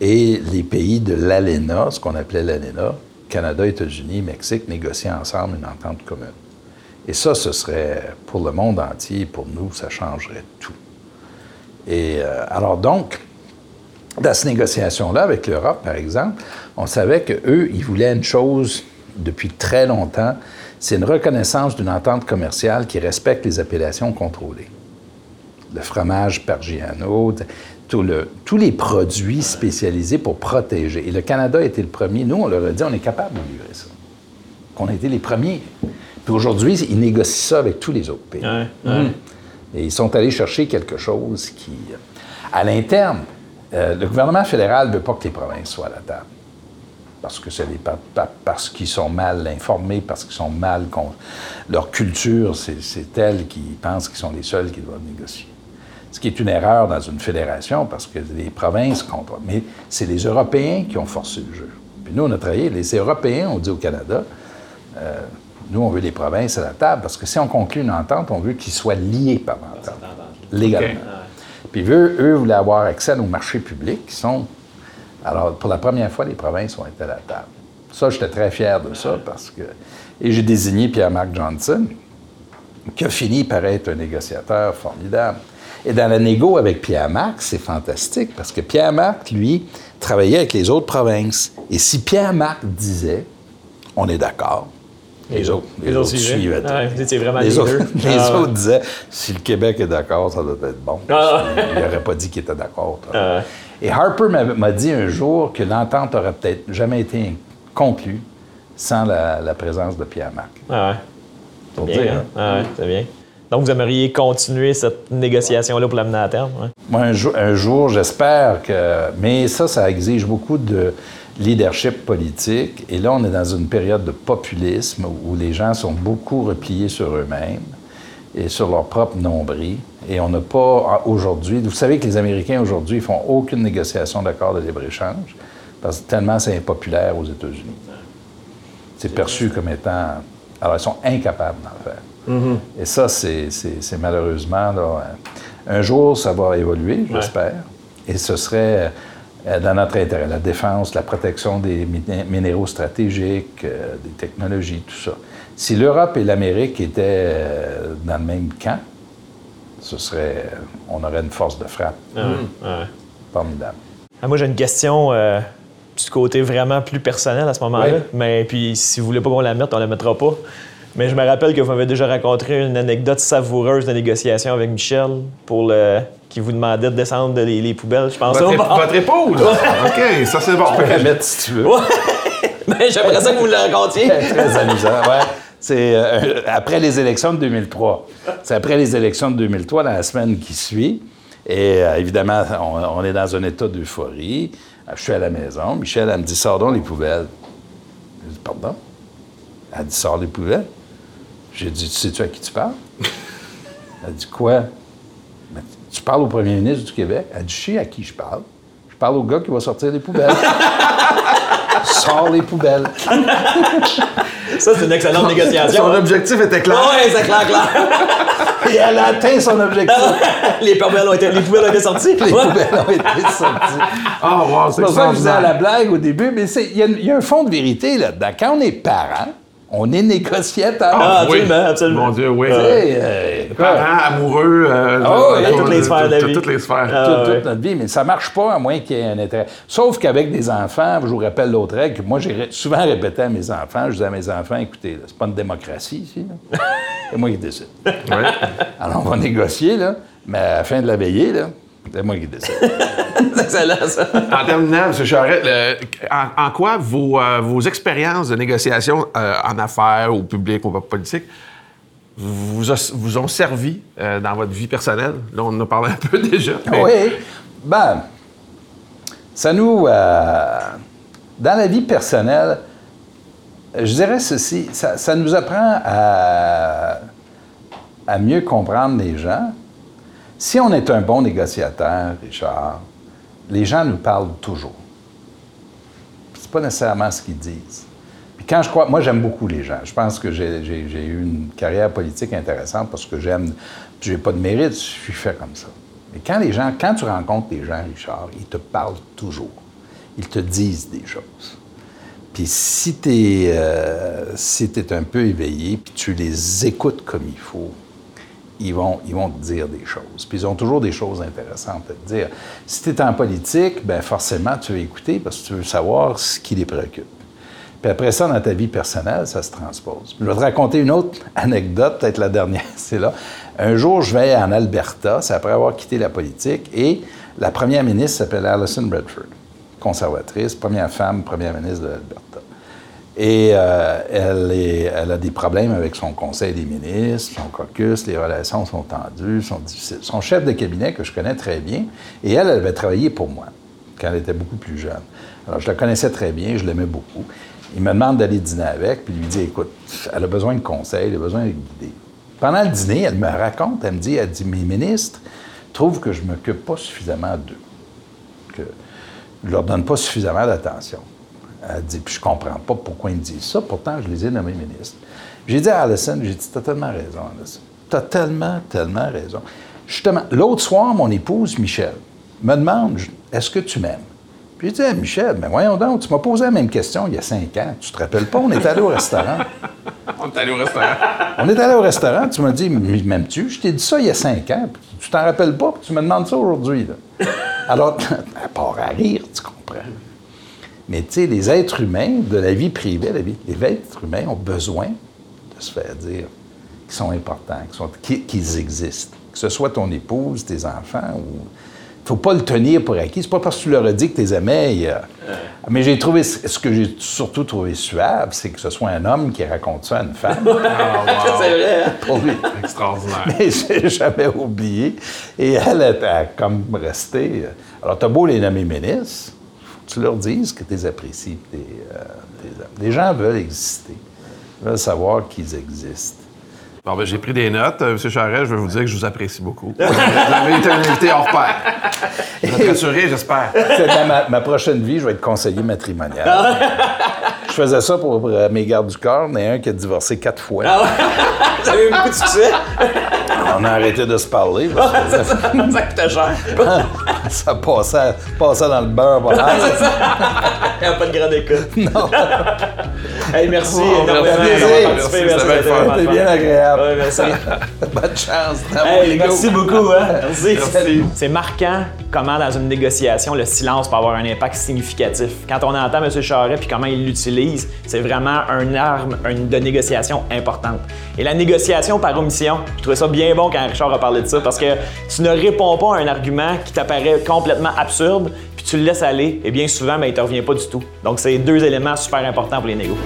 Speaker 1: et les pays de l'ALENA, ce qu'on appelait l'ALENA, Canada, États-Unis, Mexique, négocient ensemble une entente commune. Et ça, ce serait pour le monde entier, pour nous, ça changerait tout. Et euh, alors donc, dans cette négociation-là avec l'Europe, par exemple, on savait qu'eux, ils voulaient une chose depuis très longtemps, c'est une reconnaissance d'une entente commerciale qui respecte les appellations contrôlées. Le fromage Pargiano, tout le- tous les produits spécialisés pour protéger. Et le Canada été le premier. Nous, on leur a dit, on est capable de livrer ça. Qu'on a été les premiers. Puis aujourd'hui, ils négocient ça avec tous les autres pays.
Speaker 3: Ouais, ouais.
Speaker 1: Et ils sont allés chercher quelque chose qui, euh, à l'interne, euh, le gouvernement fédéral ne veut pas que les provinces soient à la table. Parce que c'est parce qu'ils sont mal informés, parce qu'ils sont mal con- leur culture, c'est telle qu'ils pensent qu'ils sont les seuls qui doivent négocier. Ce qui est une erreur dans une fédération parce que les provinces contrôlent. Mais c'est les Européens qui ont forcé le jeu. Puis nous, on a travaillé, les Européens ont dit au Canada, euh, nous, on veut les provinces à la table parce que si on conclut une entente, on veut qu'ils soient liés par l'entente, légalement. Puis eux, eux voulaient avoir accès à nos marchés publics qui sont. Alors, pour la première fois, les provinces ont été à la table. Ça, j'étais très fier de ça parce que. Et j'ai désigné Pierre-Marc Johnson, qui a fini par être un négociateur formidable. Et dans la négo avec Pierre-Marc, c'est fantastique parce que Pierre-Marc, lui, travaillait avec les autres provinces. Et si Pierre-Marc disait, on est d'accord, les autres, les autres suivaient.
Speaker 3: Vous étiez vraiment
Speaker 1: Les,
Speaker 3: les
Speaker 1: autres,
Speaker 3: deux.
Speaker 1: les
Speaker 3: Ah, ouais.
Speaker 1: autres disaient si le Québec est d'accord, ça doit être bon.
Speaker 3: Ah.
Speaker 1: Il n'aurait pas dit qu'il était d'accord.
Speaker 3: Ah.
Speaker 1: Et Harper m'a- dit un jour que l'entente aurait peut-être jamais été conclue sans la, la présence de Pierre-Marc.
Speaker 3: Ah ouais.
Speaker 1: Pour
Speaker 3: Bien,
Speaker 1: dire,
Speaker 3: hein? Ah ouais, c'est bien. Donc, vous aimeriez continuer cette négociation-là pour l'amener à terme? Ouais.
Speaker 1: Moi, un jour, un jour, j'espère que. Mais ça, ça exige beaucoup de leadership politique. Et là, on est dans une période de populisme où les gens sont beaucoup repliés sur eux-mêmes et sur leur propre nombril. Et on n'a pas aujourd'hui. Vous savez que les Américains aujourd'hui ne font aucune négociation d'accord de libre-échange parce que tellement c'est impopulaire aux États-Unis. C'est perçu comme étant. Alors, ils sont incapables d'en faire. Et ça, c'est malheureusement. là, un- jour, ça va évoluer, j'espère. Et ce serait dans notre intérêt, la défense, la protection des minéraux stratégiques, euh, des technologies, tout ça. Si l'Europe et l'Amérique étaient euh, dans le même camp, ce serait, on aurait une force de frappe.
Speaker 3: Ah,
Speaker 1: Formidable.
Speaker 3: Ah, moi, j'ai une question du côté vraiment plus personnel à ce moment-là. Mais puis, si vous voulez pas qu'on la mette, on la mettra pas. Mais je me rappelle que vous m'avez déjà raconté une anecdote savoureuse de négociation avec Michel pour le qui vous demandait de descendre les, poubelles, je pense.
Speaker 2: Votre, votre épouse? OK, ça c'est bon.
Speaker 1: Je peux la mettre si tu veux.
Speaker 3: Mais j'aimerais ça que vous le racontiez.
Speaker 1: Très amusant, ouais. C'est euh, après les élections de 2003. C'est après les élections de 2003, dans la semaine qui suit. Et euh, évidemment, on, est dans un état d'euphorie. Je suis à la maison. Michel, elle me dit Sors donc les poubelles. Je dis Pardon Elle dit Sors les poubelles. J'ai dit Tu sais-tu à qui tu parles? Elle dit Quoi? Tu parles au premier ministre du Québec? Elle dit, je sais à qui je parle. Je parle au gars qui va sortir les poubelles. Sors les poubelles.
Speaker 3: Ça, c'est une excellente négociation.
Speaker 2: Son objectif était clair.
Speaker 3: Oui, c'est clair, clair.
Speaker 1: Et elle a atteint son objectif.
Speaker 3: les, poubelles ont été, les poubelles ont été sorties.
Speaker 1: Les poubelles ont été sorties.
Speaker 2: Ah, oh, wow, c'est
Speaker 1: pour ça que je disais à la blague au début, mais il y, y, a un fond de vérité là-dedans. Quand on est parent, on est négociateur.
Speaker 3: Ah, absolument, absolument.
Speaker 2: Mon Dieu, oui.
Speaker 1: Euh,
Speaker 2: Parents, amoureux, euh,
Speaker 3: oh, dans toutes les sphères de la vie.
Speaker 2: Toutes les sphères.
Speaker 1: Ah, toute, notre vie, mais ça marche pas à moins qu'il y ait un intérêt. Sauf qu'avec des enfants, je vous rappelle l'autre règle que moi j'ai souvent répété à mes enfants, je disais à mes enfants, écoutez, c'est pas une démocratie ici, c'est moi qui décide. Alors on va négocier, là, mais à la fin de la veillée, là, c'est moi qui décide.
Speaker 3: c'est excellent, ça.
Speaker 2: En terminant, M. Charette, en, quoi vos, euh, vos expériences de négociation euh, en affaires, ou public, ou politique, vous, vous ont servi euh, dans votre vie personnelle? Là, on en a parlé un peu déjà.
Speaker 1: Oui. Ben, ça nous. dans la vie personnelle, je dirais ceci, ça, ça nous apprend à, à mieux comprendre les gens si on est un bon négociateur, Richard, les gens nous parlent toujours. C'est pas nécessairement ce qu'ils disent. Puis quand je crois, moi j'aime beaucoup les gens. Je pense que j'ai eu une carrière politique intéressante parce que j'aime, j'ai pas de mérite, je suis fait comme ça. Mais quand les gens, quand tu rencontres des gens, Richard, ils te parlent toujours. Ils te disent des choses. Puis si tu es, euh, si un peu éveillé, puis tu les écoutes comme il faut, ils vont, ils vont te dire des choses. Puis ils ont toujours des choses intéressantes à te dire. Si tu es en politique, ben forcément, tu veux écouter parce que tu veux savoir ce qui les préoccupe. Puis après ça, dans ta vie personnelle, ça se transpose. Je vais te raconter une autre anecdote, peut-être la dernière, c'est là. Un jour, je vais en Alberta, c'est après avoir quitté la politique, et la première ministre s'appelle Alison Redford, conservatrice, première femme première ministre de l'Alberta. Et euh, elle, a des problèmes avec son conseil des ministres, son caucus, les relations sont tendues, sont difficiles. Son chef de cabinet, que je connais très bien, et elle, elle avait travaillé pour moi quand elle était beaucoup plus jeune. Alors, je la connaissais très bien, je l'aimais beaucoup. Il me demande d'aller dîner avec, puis il lui dit Écoute, elle a besoin de conseils, elle a besoin de guider. Pendant le dîner, elle me raconte, elle me dit Elle dit, mes ministres trouvent que je ne m'occupe pas suffisamment d'eux, que je ne leur donne pas suffisamment d'attention. Elle dit, puis je comprends pas pourquoi ils me disent ça, pourtant je les ai nommés ministres. J'ai dit à Alison, j'ai dit, t'as tellement raison, Alison. T'as tellement, tellement raison. Justement, l'autre soir, mon épouse, Michel, me demande, est-ce que tu m'aimes? Puis j'ai dit, Michel, mais voyons donc, tu m'as posé la même question il y a cinq ans. Tu te rappelles pas, on est allé au restaurant.
Speaker 2: on est allé au restaurant.
Speaker 1: on est allé au restaurant, tu m'as dit, m'aimes-tu? Je t'ai dit ça il y a cinq ans, puis tu t'en rappelles pas, puis tu me demandes ça aujourd'hui. Alors, à part à rire, tu comprends. Mais tu sais, les êtres humains de la vie privée, la vie, les êtres humains ont besoin de se faire dire qu'ils sont importants, qu'ils existent. Que ce soit ton épouse, tes enfants ou. faut pas le tenir pour acquis. C'est pas parce que tu leur as dit que tu les aimais. Mais j'ai trouvé. Ce que j'ai surtout trouvé suave, c'est que ce soit un homme qui raconte ça à une femme.
Speaker 3: Ah, c'est vrai. Hein?
Speaker 2: Pour lui. Extraordinaire.
Speaker 1: Mais j'ai jamais oublié. Et elle était comme restée. Alors, tu as beau les nommer ministres tu leur dises que tu les apprécies. Euh, les gens veulent exister. Ils veulent savoir qu'ils existent.
Speaker 2: Bon, ben, j'ai pris des notes. Euh, M. Charest, je veux vous dire que je vous apprécie beaucoup. vous avez été un invité hors pair. Vous êtes rassuré, j'espère.
Speaker 1: Dans ma, prochaine vie, je vais être conseiller matrimonial. je faisais ça pour, mes gardes du corps. Il y en a un qui a divorcé quatre fois.
Speaker 3: Ah Vous avez eu beaucoup de succès?
Speaker 1: on a arrêté de se parler. parce que
Speaker 3: ça coûtait cher.
Speaker 1: ça passait, passait dans le beurre.
Speaker 3: Il n'y a pas de grande écoute. Non. Hey, merci.
Speaker 2: Oh,
Speaker 3: énormément
Speaker 2: merci.
Speaker 3: d'avoir
Speaker 2: Merci,
Speaker 3: participé.
Speaker 2: c'était bien fun.
Speaker 1: C'était bien agréable.
Speaker 3: Ouais, merci.
Speaker 1: Bonne chance.
Speaker 3: Hey, merci beaucoup. Hein? Merci.
Speaker 2: Merci.
Speaker 3: C'est marquant comment, dans une négociation, le silence peut avoir un impact significatif. Quand on entend M. Charret puis comment il l'utilise, c'est vraiment une arme une- de négociation importante. Et la négociation par omission, je trouvais ça bien bon quand Richard a parlé de ça parce que tu ne réponds pas à un argument qui t'apparaît complètement absurde tu le laisses aller, et bien souvent, ben, il ne te revient pas du tout. Donc, c'est deux éléments super importants pour les négos.